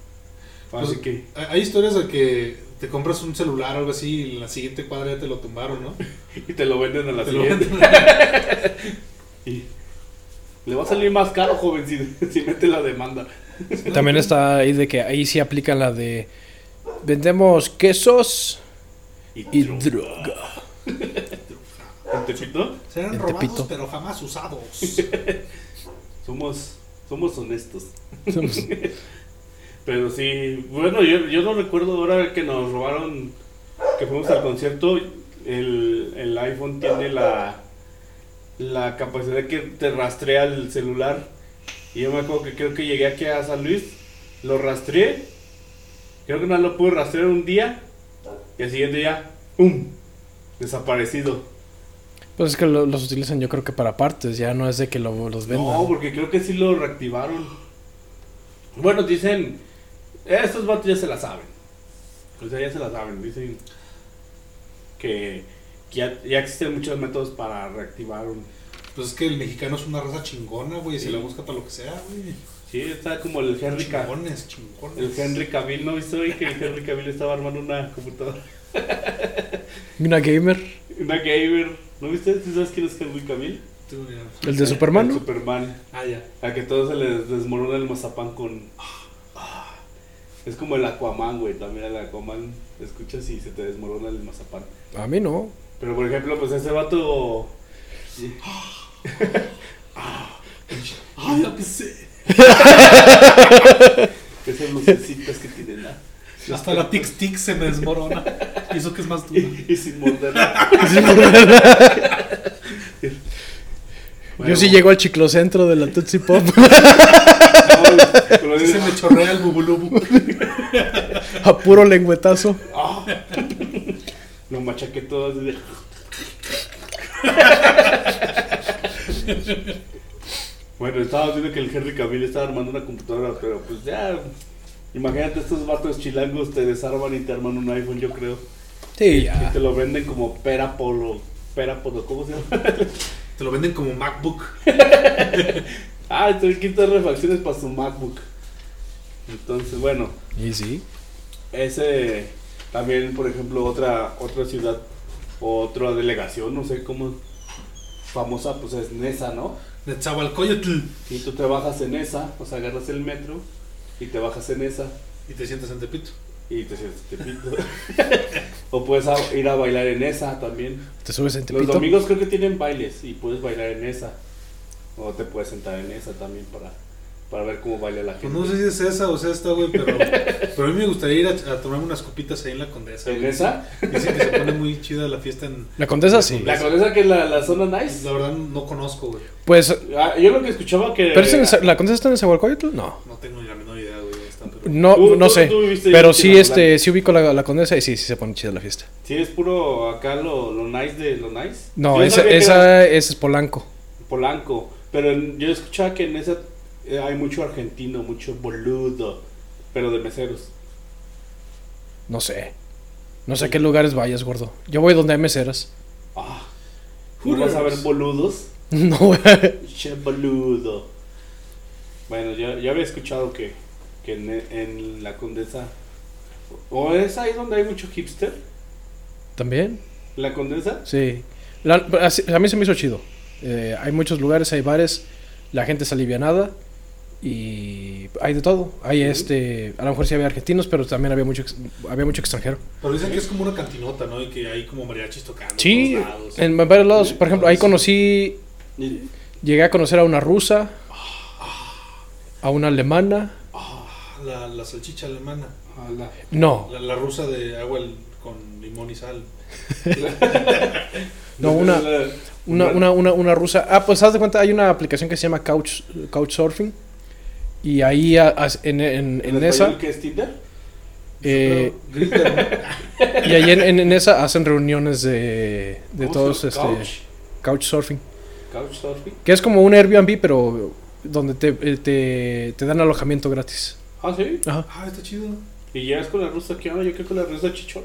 así Pues, que, hay- Hay historias de que te compras un celular o algo así y en la siguiente cuadra ya te lo tumbaron, ¿no? y te lo venden a la Te siguiente, y le va a salir más caro, joven, si, si mete la demanda. También está ahí de que ahí sí aplican la de vendemos quesos y droga. ¿En Tepito? Serán En robados, Tepito. pero jamás usados. Somos, somos honestos. Somos- Pero sí, bueno, yo, yo no recuerdo ahora que nos robaron, que fuimos al concierto, el, el iPhone tiene la, la capacidad de que te rastrea el celular. Y yo me acuerdo que creo que llegué aquí a San Luis, lo rastreé, creo que no lo pude rastrear un día, y al siguiente día, ¡pum! Desaparecido. Pues es que lo- los utilizan yo creo que para partes, ya no es de que lo- los vendan. No, porque creo que sí lo reactivaron. Bueno, dicen, "Eh, estos vatos ya se la saben. O sea, ya se la saben. Dicen que, que ya, ya existen muchos métodos para reactivar un... Pues es que el mexicano es una raza chingona, güey. y Se Sí. la busca para lo que sea, güey. Sí, está como el Henry Cavill. Chingones, chingones. El Henry Cavill, ¿no viste hoy que el Henry Cavill estaba armando una computadora? Una gamer, Una gamer. ¿No viste? ¿Tú sabes quién es Henry Cavill? Tú, ya. el de Superman. El ¿no? Superman. Ah, ya. A que todo se les desmorona el mazapán con. Es como el Aquaman, güey. También el Aquaman escuchas y se te desmorona el mazapán. A mí no. Pero por ejemplo, pues ese vato. Ay, ya pensé. Esas lucecitas que tienen la. Hasta la tic tic se me desmorona. Y eso que es más duro. Y, y sin morder. Yo sí llego al chiclocentro de la Tootsie Pop No, Sí se me chorrea el bubulubu. a puro lengüetazo. Ah. Lo machaqué todo bueno, estaba viendo que el Henry Cavill estaba armando una computadora, pero pues ya... Imagínate, estos vatos chilangos te desarman y te arman un iPhone, yo creo. Sí, Y ya. te lo venden como Perapolo. Perapolo, ¿cómo se llama? Te lo venden como MacBook. ah, estoy quitando refacciones para su MacBook. Entonces, bueno, Y sí. ese también, por ejemplo, otra otra ciudad o otra delegación, no sé cómo famosa, pues es Nesa, ¿no? Netzahualcoyotl. Y tú te bajas en esa, o sea, agarras el metro y te bajas en esa Y te sientas en Tepito. y te sientes tepito. o puedes a- ir a bailar en esa también. Te subes en Los Tepito. domingos creo que tienen bailes y puedes bailar en esa. O te puedes sentar en esa también para, para ver cómo baila la gente. Pues no sé si es esa o sea esta, güey, pero, pero a mí me gustaría ir a, a tomarme unas copitas ahí en la Condesa. ¿En güey. esa? Dicen que se pone muy chida la fiesta en... La Condesa sí. La condesa que es la, la zona nice. La verdad no conozco, güey. Pues, Ah, yo lo que escuchaba que. ¿pero es en ¿la Condesa está en Nezahualcóyotl? No. No tengo ni la menor idea, güey. dónde está, pero- No, Tú- no tú- sé. tú Pero sí, este, sí ubico la, la Condesa y sí, sí se pone chida la fiesta. Sí, es puro acá lo, lo nice de lo nice. No, Yo esa, era esa, es Polanco. Polanco. Pero en- yo escuchaba que en esa eh, hay mucho argentino, mucho boludo. Pero de meseros. No sé. No sé a qué lugares vayas, gordo. Yo voy donde hay meseras. Ah. ¿No vas a ver boludos? No. Che boludo. Bueno, yo, yo había escuchado que, que en, en la condesa. ¿O es ahí donde hay mucho hipster? ¿También? ¿La condesa? Sí. La- a mí se me hizo chido. Eh, hay muchos lugares, hay bares, la gente es alivianada y hay de todo. Hay este, a lo mejor sí había argentinos, pero también había mucho, había mucho extranjero. Pero dicen que es como una cantinota, ¿no? Y que hay como mariachis tocando. Sí, en todos lados. en varios lados. Por ejemplo, ahí conocí, llegué a conocer a una rusa, a una alemana. Ah, la, la salchicha alemana. a la- No, La, la rusa de agua el- con limón y sal. No, una- una, una, una, una rusa. Ah, pues haz de cuenta, hay una aplicación que se llama Couch, Couchsurfing. Y ahí a- a- en, en, ¿En esa, qué es Tinder? eh, y ahí en, en- en esa hacen reuniones de, de ¿Cómo todos, este? Couch. Couchsurfing. Couchsurfing. Que es como un Airbnb, pero donde te, eh, te, te dan alojamiento gratis. Ah, sí. Ajá. Ah, está chido. Y llegas con la rusa, ¿qué onda? Yo creo con la rusa chichón.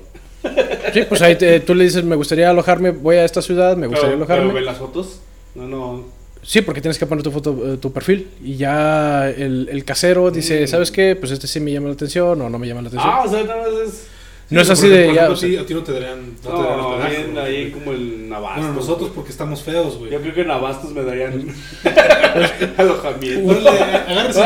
Sí, pues ahí te- tú le dices, me gustaría alojarme, voy a esta ciudad, me gustaría Pero, pero alojarme. ve las fotos. No, no. Sí, porque tienes que poner tu foto, eh, tu perfil. Y ya el, el casero dice, Mm. ¿sabes qué? Pues este sí me llama la atención o no me llama la atención. Ah, o sea, nada más es. No es Sí, así porque, de por ya. ejemplo, o sea, a, ti, a ti no te darían. No, te darían No, bien güey. ahí como el Abastos. Bueno, nosotros porque estamos feos, güey. Yo creo que en Abastos me darían alojamiento. Agárrese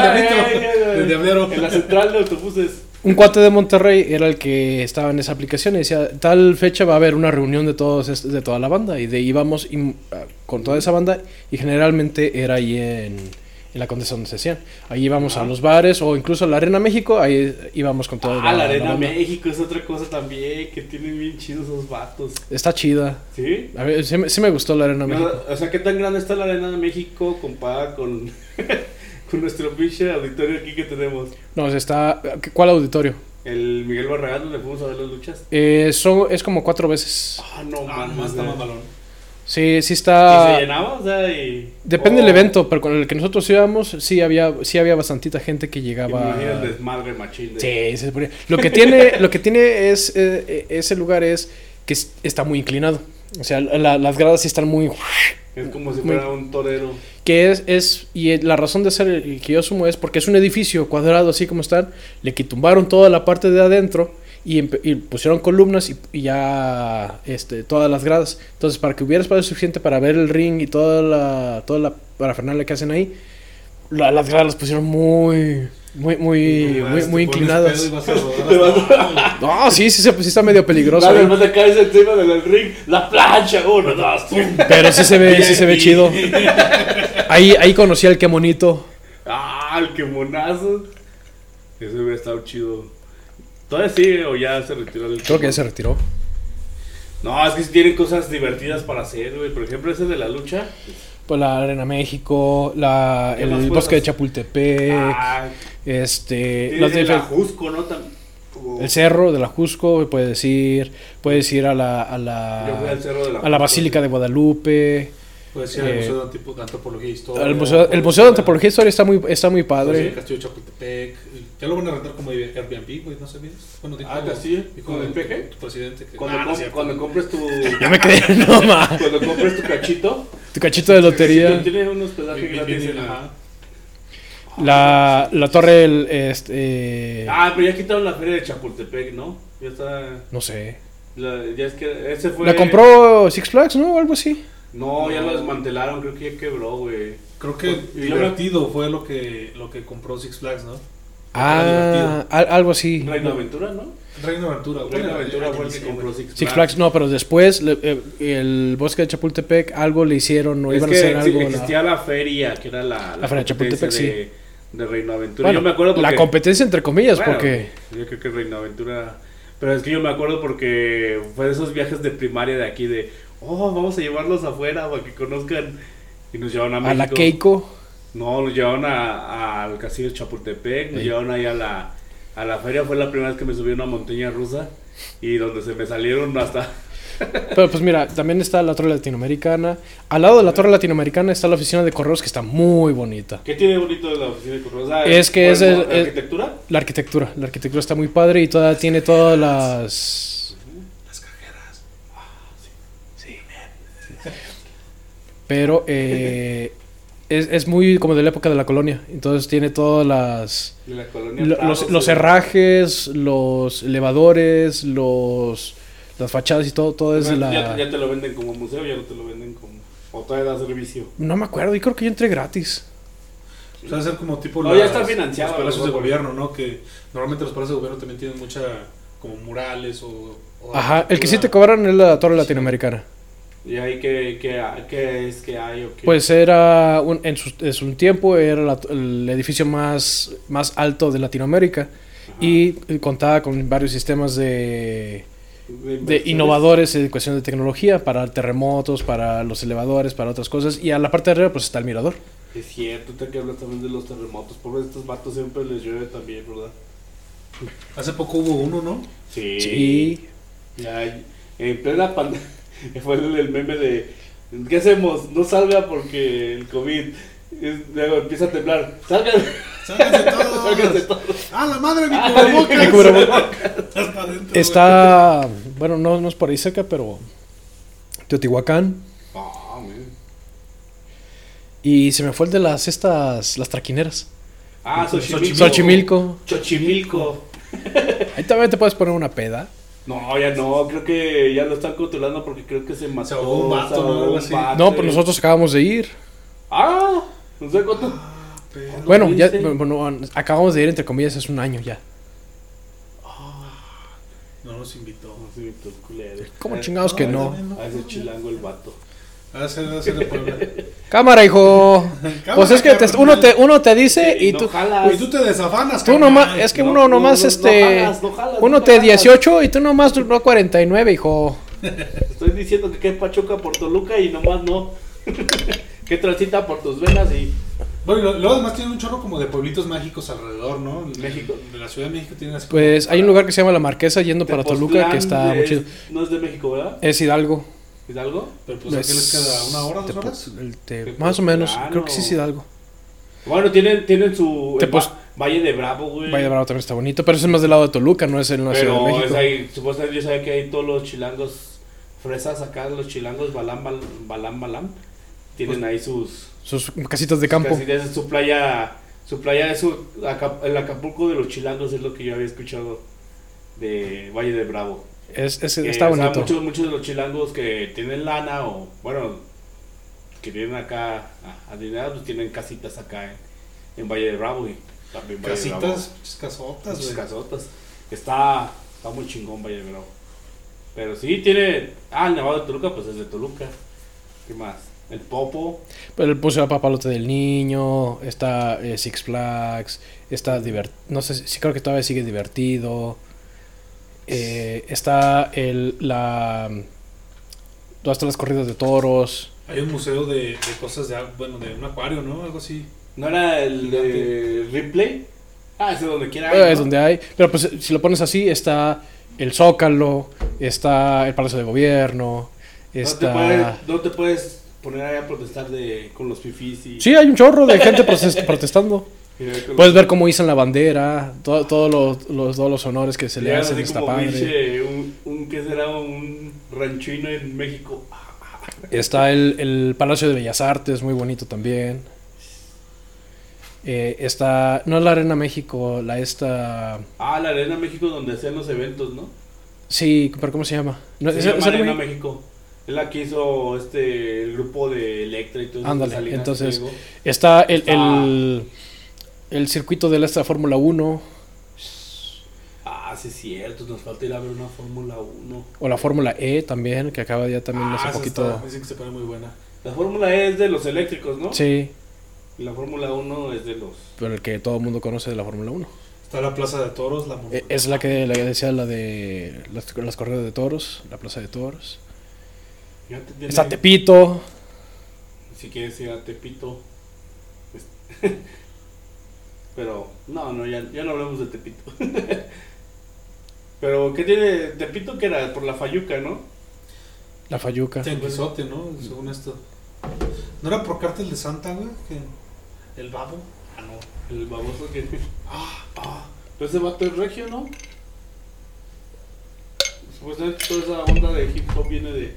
el del diablero. En la central de autobuses. un cuate de Monterrey era el que estaba en esa aplicación y decía, tal fecha va a haber una reunión de todos de toda la banda. Y de ahí íbamos ah, con toda esa banda y generalmente era ahí en, en la Condesa donde se hacían. Ahí íbamos a los bares o incluso a la Arena México, ahí íbamos con toda Ah, la Arena. México es otra cosa también. Que tienen bien chidos esos vatos. Está chida. ¿Sí? A ver, sí, me- sí me gustó la Arena No, México. o sea, ¿qué tan grande está la Arena de México comparada con, con nuestro pinche auditorio aquí que tenemos? No, o sea, está... ¿Cuál auditorio? El Miguel Barragán, donde fuimos a ver las luchas. Eh, son- es como cuatro veces. Ah, no, Ah, mames, nomás está güey. mamalón. Sí, sí ¿Y está... se llenaba? O sea, y... Depende del Oh, evento, pero con el que nosotros íbamos, sí había, sí había bastantita gente que llegaba. El desmadre machín. de- Sí, Lo que tiene, lo que tiene es eh, ese lugar es que es- está muy inclinado. O sea, la- las gradas sí están muy. Es como si Muy- fuera un torero. Que es, es. Y la razón de ser el que yo asumo es porque es un edificio cuadrado así como están. Le quitumbaron toda la parte de adentro y, pusieron columnas y, y ya este, todas las gradas. Entonces, para que hubiera espacio suficiente para ver el ring y toda la, toda la parafernalia que hacen ahí, la- las gradas las pusieron muy. Muy, muy, Como muy, inclinadas. No, sí, sí, sí está medio peligroso. Más te caes encima del ring. La plancha, uno, dos. Pero sí se ve, sí se ve chido. Ahí, ahí conocí al que monito. Ah, el que monazo. Ese hubiera estado chido. ¿Todavía sigue o ya se retiró del Creo que ya se retiró. No, es que tienen cosas divertidas para hacer, güey. Por ejemplo, ese de la lucha. Pues la Arena México, la, ¿Qué más el bosque de? Chapultepec, Ah, este... el Ajusco, ¿no? Tam- el cerro de la Jusco, puedes ir, puedes ir a la, a Yo fui al la, cerro de la a la Basílica de Guadalupe. Puede ser el Eh, Museo de, Antropología e Historia. El museo, el museo de Antropología e Historia está muy, está muy padre. el Castillo de Chapultepec. Ya lo van a rentar como Airbnb, güey, ¿no sabías? Bueno, dijo, Ah, ¿castillo? dijo ¿Con el tu- peje? Tu presidente que... Cuando, Ah, no com- cuando compres tu. Yo me quedé, no ma, Cuando compres tu cachito, tu cachito de lotería. tienes un hospedaje gratis en la. La, la torre, el, este, Ah, pero ya quitaron la feria de Chapultepec, ¿no? Ya está. no sé. la- ya es que ese fue. La compró Six Flags, ¿no? O algo así. No, ya lo desmantelaron, creo que ya quebró, güey. Creo que Y me- divertido fue lo que, lo que compró Six Flags, ¿no? Ah, al- algo así. Reino Aventura, ¿no? Reino Aventura. Reino bueno, Aventura fue el que compró güey. Six Flags. Six Flags, no, pero después le- eh, el bosque de Chapultepec algo le hicieron, no es iban que a hacer sí, algo. la- existía la feria, que era la, La feria de Chapultepec, de, de Reino Aventura. Bueno, yo me acuerdo porque... La competencia entre comillas, Bueno, porque Yo creo que Reino Aventura... Pero es que yo me acuerdo porque fue de esos viajes de primaria de aquí de... Oh, vamos a llevarlos afuera para que conozcan... Y nos llevaron a México. a la Keiko. No, nos llevaron a- al castillo de Chapultepec, nos Sí. llevaron ahí a la, a la feria. Fue la primera vez que me subí a una montaña rusa y donde se me salieron hasta... Pero pues mira, también está la torre latinoamericana. Al lado de la torre latinoamericana está la oficina de correos que está muy bonita. ¿Qué tiene bonito de la oficina de correos? Ah, Es que es el- ¿la arquitectura? La arquitectura, la arquitectura está muy padre y toda tiene todas las Las pero eh, es, es muy como de la época de la colonia. Entonces tiene todas las De la colonia lo- los, los herrajes, los elevadores, los las fachadas y todo, todo es de ya, la ya te lo venden como museo, ya no te lo venden como... O todavía da servicio. No me acuerdo, y creo que yo entré gratis. O sea, ser como tipo No, ya está financiado, los palacios de gobierno, ¿no? Que normalmente los palacios de gobierno también tienen mucha como murales o... o Ajá, el que sí te cobran es la torre latinoamericana. ¿Y ahí qué, qué, qué es que hay o qué? Pues era, un- en, su, en su tiempo, era la- el edificio más, más alto de Latinoamérica Ajá. y contaba con varios sistemas de, De innovadores en cuestión de tecnología para terremotos, para los elevadores, para otras cosas. Y a la parte de arriba, pues está el mirador. Es cierto, te que hablas también de los terremotos. Por estos vatos siempre les llueve también, ¿verdad? Hace poco hubo uno, ¿no? Sí. Sí. Ya, en plena pandemia fue el, el meme de ¿qué hacemos? No salga porque el COVID es- luego empieza a temblar. Salgan, ¡Sálganse todos! sálganse todos. ¡Ah, la madre, mi Ah, cubrebocas! mi cubrebocas. Está bueno, no, no es por ahí cerca, pero Teotihuacán. Ah, man. Y se me fue el de las estas, las traquineras. Ah, Xochimilco. Xochimilco. Xochimilco. Ahí también te puedes poner una peda. No, ya no, creo que ya lo están controlando porque creo que se mató. ahogó un vato, ¿no? Algo un así. No, pues nosotros acabamos de ir. Ah, no sé cuánto. Ah, pero- Bueno, ya, bueno, acabamos de ir, entre comillas, es un año ya. No nos invitó. No sé, tu culero. ¿Cómo chingados que no? también A ese chilango el vato. Puebla. Cámara, hijo. Pues es que te- uno, te, uno te dice y no tú... jalas. Y tú te desafanas, Tú nomás, es que No, uno no, nomás, no, no este... jalas, no jalas, uno no te jalas. 18 y tú nomás no 49, hijo. Estoy diciendo que qué Pachuca por Toluca y nomás no. que transita por tus venas y Bueno, y lo- luego además tienen un chorro como de pueblitos mágicos alrededor, ¿no? México. De la Ciudad de México tienen así. Pues hay un lugar que se llama La Marquesa yendo para Toluca que está es- muy chido. No es de México, ¿verdad? Es Hidalgo. ¿Hidalgo? Pero pues aquí les queda una hora, dos horas. te- más o menos, creo que sí es Hidalgo. Bueno, tienen, tienen su el Tepos- Va- Valle de Bravo, güey. Valle de Bravo también está bonito, pero ese es más del lado de Toluca, no es en la Ciudad de Pero México. es ahí, supuestamente yo sabía que hay todos los chilangos fresas acá, los chilangos balam balam balam, balam tienen Pues ahí sus Sus casitas de campo. su playa, su playa es su el Acapulco de los chilangos es lo que yo había escuchado de Valle de Bravo. Es, es- Eh, está o sea, bonito. muchos, muchos de los chilangos que tienen lana o, bueno, que vienen acá a- adinerados, pues tienen casitas acá en, en Valle de Bravo y también Valle de Bravo. Casitas, muchas casotas, güey. casotas. Está, está muy chingón Valle de Bravo. Pero sí tiene, ah, el Nevado de Toluca, pues es de Toluca. ¿Qué más? El Popo. Pero el Museo de Papalote del Niño, está eh, Six Flags, está divertido, no sé si creo que todavía sigue divertido. Eh, está el, la... Todas las corridas de toros. Hay un museo de, de cosas de bueno, de un acuario, ¿no? Algo así. ¿No era el de Ripley? Ah, es donde quiera. Eh, Es donde hay. Pero pues si lo pones así, está el Zócalo, está el Palacio de Gobierno, No te, está... puedes, no te puedes poner ahí a protestar de, con los fifís y... Sí, hay un chorro de gente protest- protestando. Puedes ver cómo izan la bandera, todo- todos los, los, todos los honores que se le hacen, así como pinche, un, un, ¿qué será? Un ranchino en México. Está el, el Palacio de Bellas Artes, muy bonito también. Eh, está, no es la Arena México, la esta... Ah, la Arena México donde hacían los eventos, ¿no? Sí, pero ¿cómo se llama? No, Se ¿es- llama es Arena México? México. Es la que hizo este el grupo de Electra y todo eso. Ándale, entonces- Pliego. Está el, Está- el, el circuito de la Fórmula 1 Ah, sí es cierto, nos falta ir a ver una Fórmula 1. o la Fórmula E también, que acaba ya también Ah, hace poquito... está- dicen que se pone muy buena. La Fórmula E es de los eléctricos, ¿no? Sí, Y la Fórmula 1 es de los... pero el que todo el mundo conoce de la Fórmula 1. Está la Plaza de Toros, la Eh, Es la que le decía la de las, las de toros, la plaza de toros. Te- Está Tepito. Si quieres ir a Tepito. Es- Pero, no, no, ya, ya no hablamos de Tepito. Pero, ¿qué tiene Tepito que era? Por la Fayuca, ¿no? La Fayuca. Tianguisote, ¿no? Según esto. ¿No era por cártel de Santa, güey? Que el babo. Ah, no. El baboso que. Ah, ah. Pero ese vato es regio, ¿no? Supuestamente toda esa onda de hip hop viene de,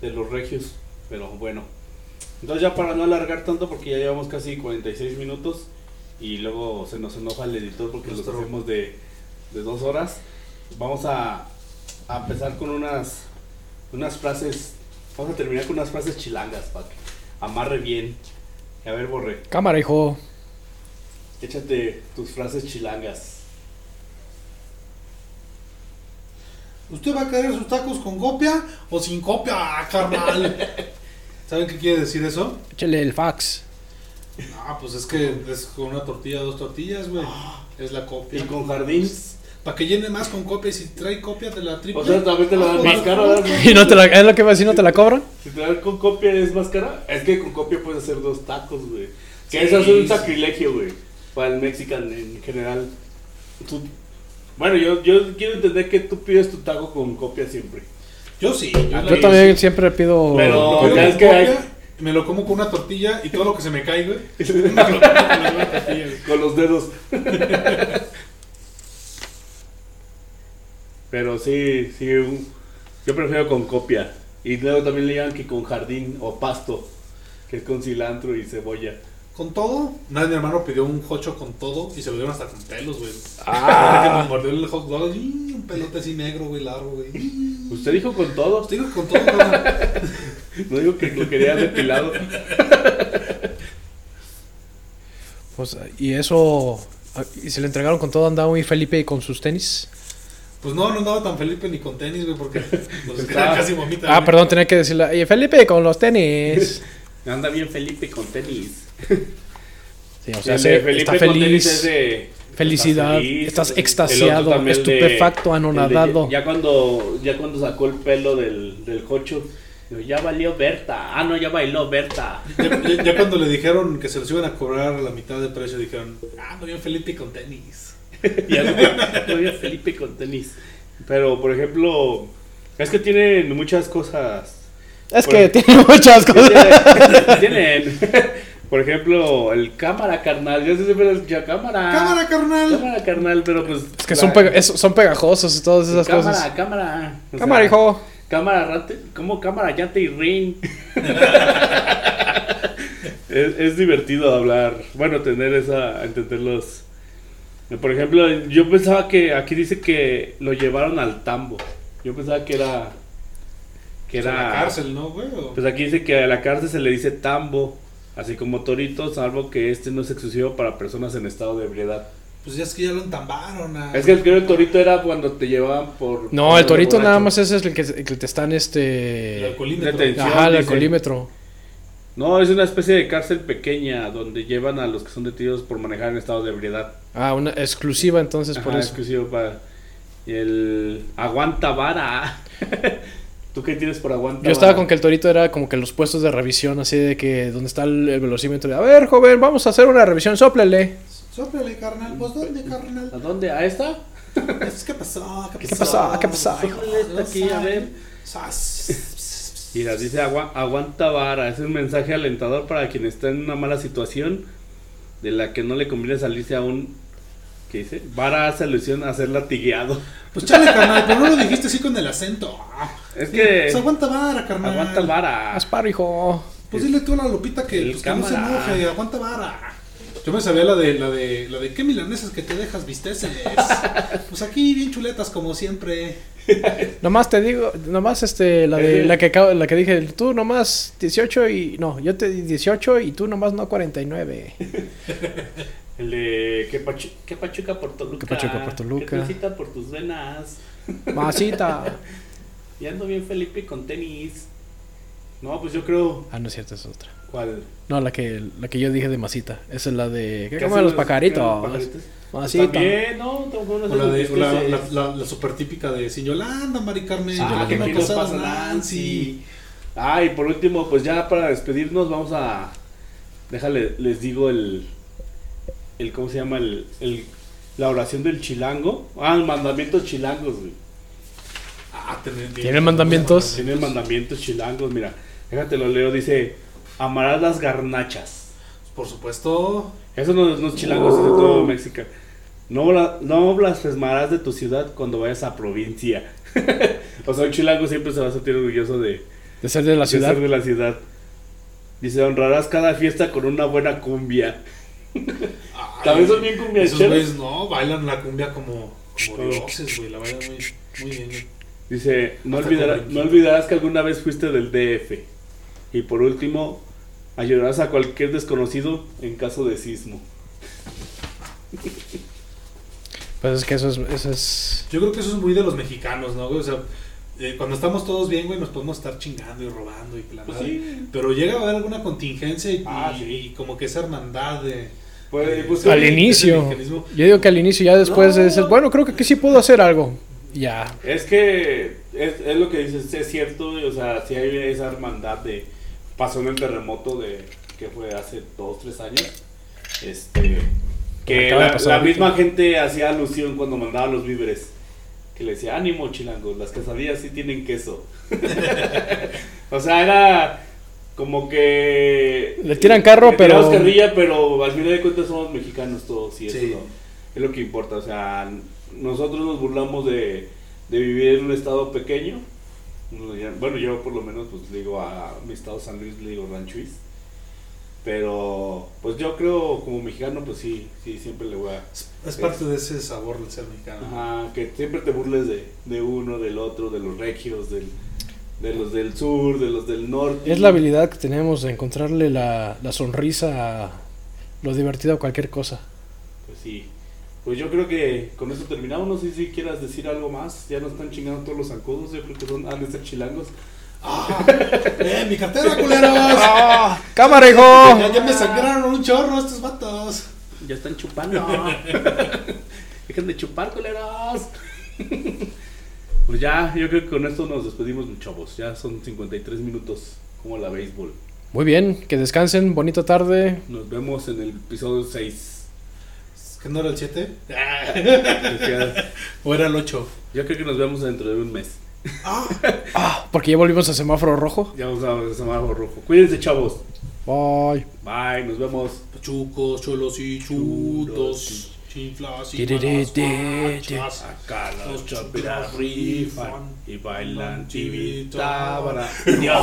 de los regios. Pero bueno. Entonces, ya para no alargar tanto, porque ya llevamos casi 46 minutos. Y luego se nos enoja el editor porque los Nuestro- hacemos de, de dos horas. Vamos a, a empezar con unas, unas frases. Vamos a terminar con unas frases chilangas para que amarre bien. A ver, Borre. Cámara, hijo. Échate tus frases chilangas. ¿Usted va a querer sus tacos con copia o sin copia, carnal? ¿Saben qué quiere decir eso? Échale el fax. Ah, pues es que es con una tortilla, dos tortillas, güey. Es la copia. Y con jardín. Para que llene más con copia. y Si trae copia de la triple. O sea, también te la dan ah, más pues, cara. ah, ¿verdad? Y no te la, es lo que va a decir, no te la cobran. Si te dan con copia es más cara. Es que con copia puedes hacer dos tacos, güey. Que Sí, eso es un sacrilegio, güey. Para el mexican en general. Tú- Bueno, yo, yo quiero entender que tú pides tu taco con copia siempre. Yo sí. Yo, Ah, Yo también siempre pido. Pero- ya con es que hay- Me lo como con una tortilla y todo lo que se me cae, güey. Me lo como con una tortilla, güey. Con los dedos. Pero sí, sí. Yo prefiero con copia. Y luego también le llaman que con jardín o pasto. Que es con cilantro y cebolla. Con todo. Una vez mi hermano pidió un hocho con todo y se lo dieron hasta con pelos, güey. Ah. que nos mordió el hot dog. y un pelote así negro, güey, largo, güey. ¿Usted dijo con todo? Te digo con todo. No digo que lo quería depilado. Pues, y eso. Y se le entregaron con todo, andaba muy Felipe con sus tenis. Pues no, no andaba tan Felipe ni con tenis, güey, porque pues, Estaba- casi vomita. Ah, güey. perdón, tenía que decirle, Felipe con los tenis. Anda bien Felipe con tenis. Sí, o sea, El se- de Felipe está con tenis feliz. es de- Felicidad, está feliz. estás extasiado, de- estupefacto, de- anonadado. ya, cuando, ya cuando sacó el pelo del, del jocho, ya valió Berta. Ah, no, ya bailó Berta. Ya, ya- ya cuando le dijeron que se los iban a cobrar a la mitad de precio, dijeron, ah, no bien Felipe con tenis. ya no, no había Felipe con tenis. Pero, por ejemplo, es que tienen muchas cosas. Es Por- que tiene muchas cosas. Tienen, por ejemplo, el cámara carnal. Yo siempre lo escuché cámara. ¡Cámara, carnal! Cámara carnal, pero pues. Es que la- son, pega- es- son pegajosos y todas esas cámara, cosas. cámara. O Cámara, sea, hijo. Cámara, rate, como cámara, llante y ring. es, es divertido hablar, bueno, tener esa, entenderlos. Por ejemplo, yo pensaba que aquí dice que lo llevaron al tambo. Yo pensaba que era. Que sea, era. la cárcel, ¿no, güey? Pues aquí dice que a la cárcel se le dice tambo, así como torito, salvo que este no es exclusivo para personas en estado de ebriedad. Pues ya es que ya lo entambaron. A... Es que el, creo que el torito era cuando te llevaban por. No, por el torito borracho. nada más es el que, el que te están El este. alcoholímetro. Detención. Ajá, el alcoholímetro. No, es una especie de cárcel pequeña donde llevan a los que son detenidos por manejar en estado de ebriedad. Ah, una exclusiva entonces por Ajá, eso. exclusivo para. Y el. Aguanta vara. ¿Tú qué tienes por aguanta Yo estaba vara? con que el torito era como que los puestos de revisión, así de que donde está el, el velocímetro. A ver, joven, vamos a hacer una revisión, sóplele. Sóplale, carnal. Pues, ¿dónde, ¿A carnal? dónde? ¿A esta? Es- ¿Qué pasó? ¿Qué pasó? ¿Qué pasó? Sóplale esta aquí, a ver. Sas. Mira, dice agua- aguanta vara. Es un mensaje alentador para quien está en una mala situación de la que no le conviene salirse a un. ¿Qué dice? Vara hace alusión a ser latigueado. Pues chale, carnal, pero no lo dijiste así con el acento. Es que. Pues aguanta vara, carnal. Aguanta vara. Asparo, hijo. Pues dile tú a la Lupita que, pues, que no se enoje, aguanta vara. Yo me sabía la de la de la de qué milanesas que te dejas visteces. pues aquí bien chuletas como siempre. Nomás te digo, nomás este, la de la que la que dije, tú nomás 18 y no, yo te di 18 y tú nomás no 49. El de. ¿Qué, pachu- qué pachuca por Toluca? ¿Qué pachuca por Toluca? ¿Qué por tus venas? Masita. Y ando bien Felipe con tenis. No, pues yo creo. Ah, no es cierto, es otra. ¿Cuál? No, la que la que yo dije de masita, esa es la de ¿qué ¿Qué comen los hacen los pajaritos? Pues Masita. También, ¿no? O la de la, especies. la, la, la super típica de Sin Yolanda, Mari Carmen. Ah, que que no pasa Nancy. Ah, y por último, pues ya para despedirnos, vamos a. Déjale, les digo el. el ¿Cómo se llama? El, el- la oración del chilango. Ah, el mandamientos chilangos, güey. Ah, tener- ¿Tiene mandamientos? Tiene mandamientos chilangos, mira. Déjate lo leo, dice. Amarás las garnachas. Por supuesto. Eso no, no es chilangos, es de todo México. No, no blasfemarás de tu ciudad cuando vayas a provincia. o sea, un chilango siempre se va a sentir orgulloso de, De ser de la de ciudad. ser de la ciudad. Dice, honrarás cada fiesta con una buena cumbia. ¿También son bien Esos cumbiacheros? güeyes no, bailan la cumbia como, como dioses, güey. La bailan muy, muy bien. Dice, no, con no olvidarás que alguna vez fuiste del DF. Y por último, ayudarás a cualquier desconocido en caso de sismo. Pues es que eso es, eso es Yo creo que eso es muy de los mexicanos, ¿no? O sea, eh, cuando estamos todos bien, güey, nos podemos estar chingando y robando y la Pues sí. Pero llega a haber alguna contingencia y, Ah, y- sí. y como que esa hermandad de... Pues, pues, al inicio. mecanismo. Yo digo que al inicio ya después No. dices, bueno, creo que aquí sí puedo hacer algo. Ya. Es que es, es lo que dices, es cierto, o sea, si hay esa hermandad de pasó en el terremoto de que fue hace dos, tres años, este que la, misma gente hacía alusión cuando mandaba los víveres, que le decía, ánimo chilangos, las quesadillas sí tienen queso. o sea, era como que Le tiran carro, le pero- carrilla, pero al final de cuentas somos mexicanos todos y eso Sí. es lo- es lo que importa. O sea, nosotros nos burlamos de, de vivir en un estado pequeño. Bueno, yo por lo menos pues le digo a mi estado San Luis, le digo Ranchuis. Pero pues yo creo como mexicano pues sí, sí, siempre le voy a... Es parte de ese sabor del ser mexicano. Ajá, que siempre te burles de, de uno, del otro, de los regios, del, de los del sur, de los del norte. Es la habilidad que tenemos de encontrarle la, la sonrisa a lo divertido a cualquier cosa. Pues sí. Pues yo creo que con eso terminamos. No sé si quieras decir algo más. Ya nos están chingando todos los zancudos. Yo creo que son, han de ser chilangos. ¡Ah! ¡Eh, mi cartera, culeros! ¡Ah! ¡Cámara, Ya, hijo! ya me sangraron un chorro estos vatos. Ya están chupando. Dejen de chupar, culeros. pues ya, yo creo que con esto nos despedimos, chavos. Ya son 53 minutos como la béisbol. Muy bien, que descansen, bonita tarde. Nos vemos en el episodio 6. ¿Que no era el 7? Ya- ¿O era el 8? Yo creo que nos vemos dentro de un mes. Ah, porque ya volvimos a semáforo rojo. Ya vamos a semáforo rojo. Cuídense, chavos. Bye. Bye, nos vemos. Pachucos, cholos y chutos. Chiflas y malas Acá Los chapiras rifan y bailan. Dios.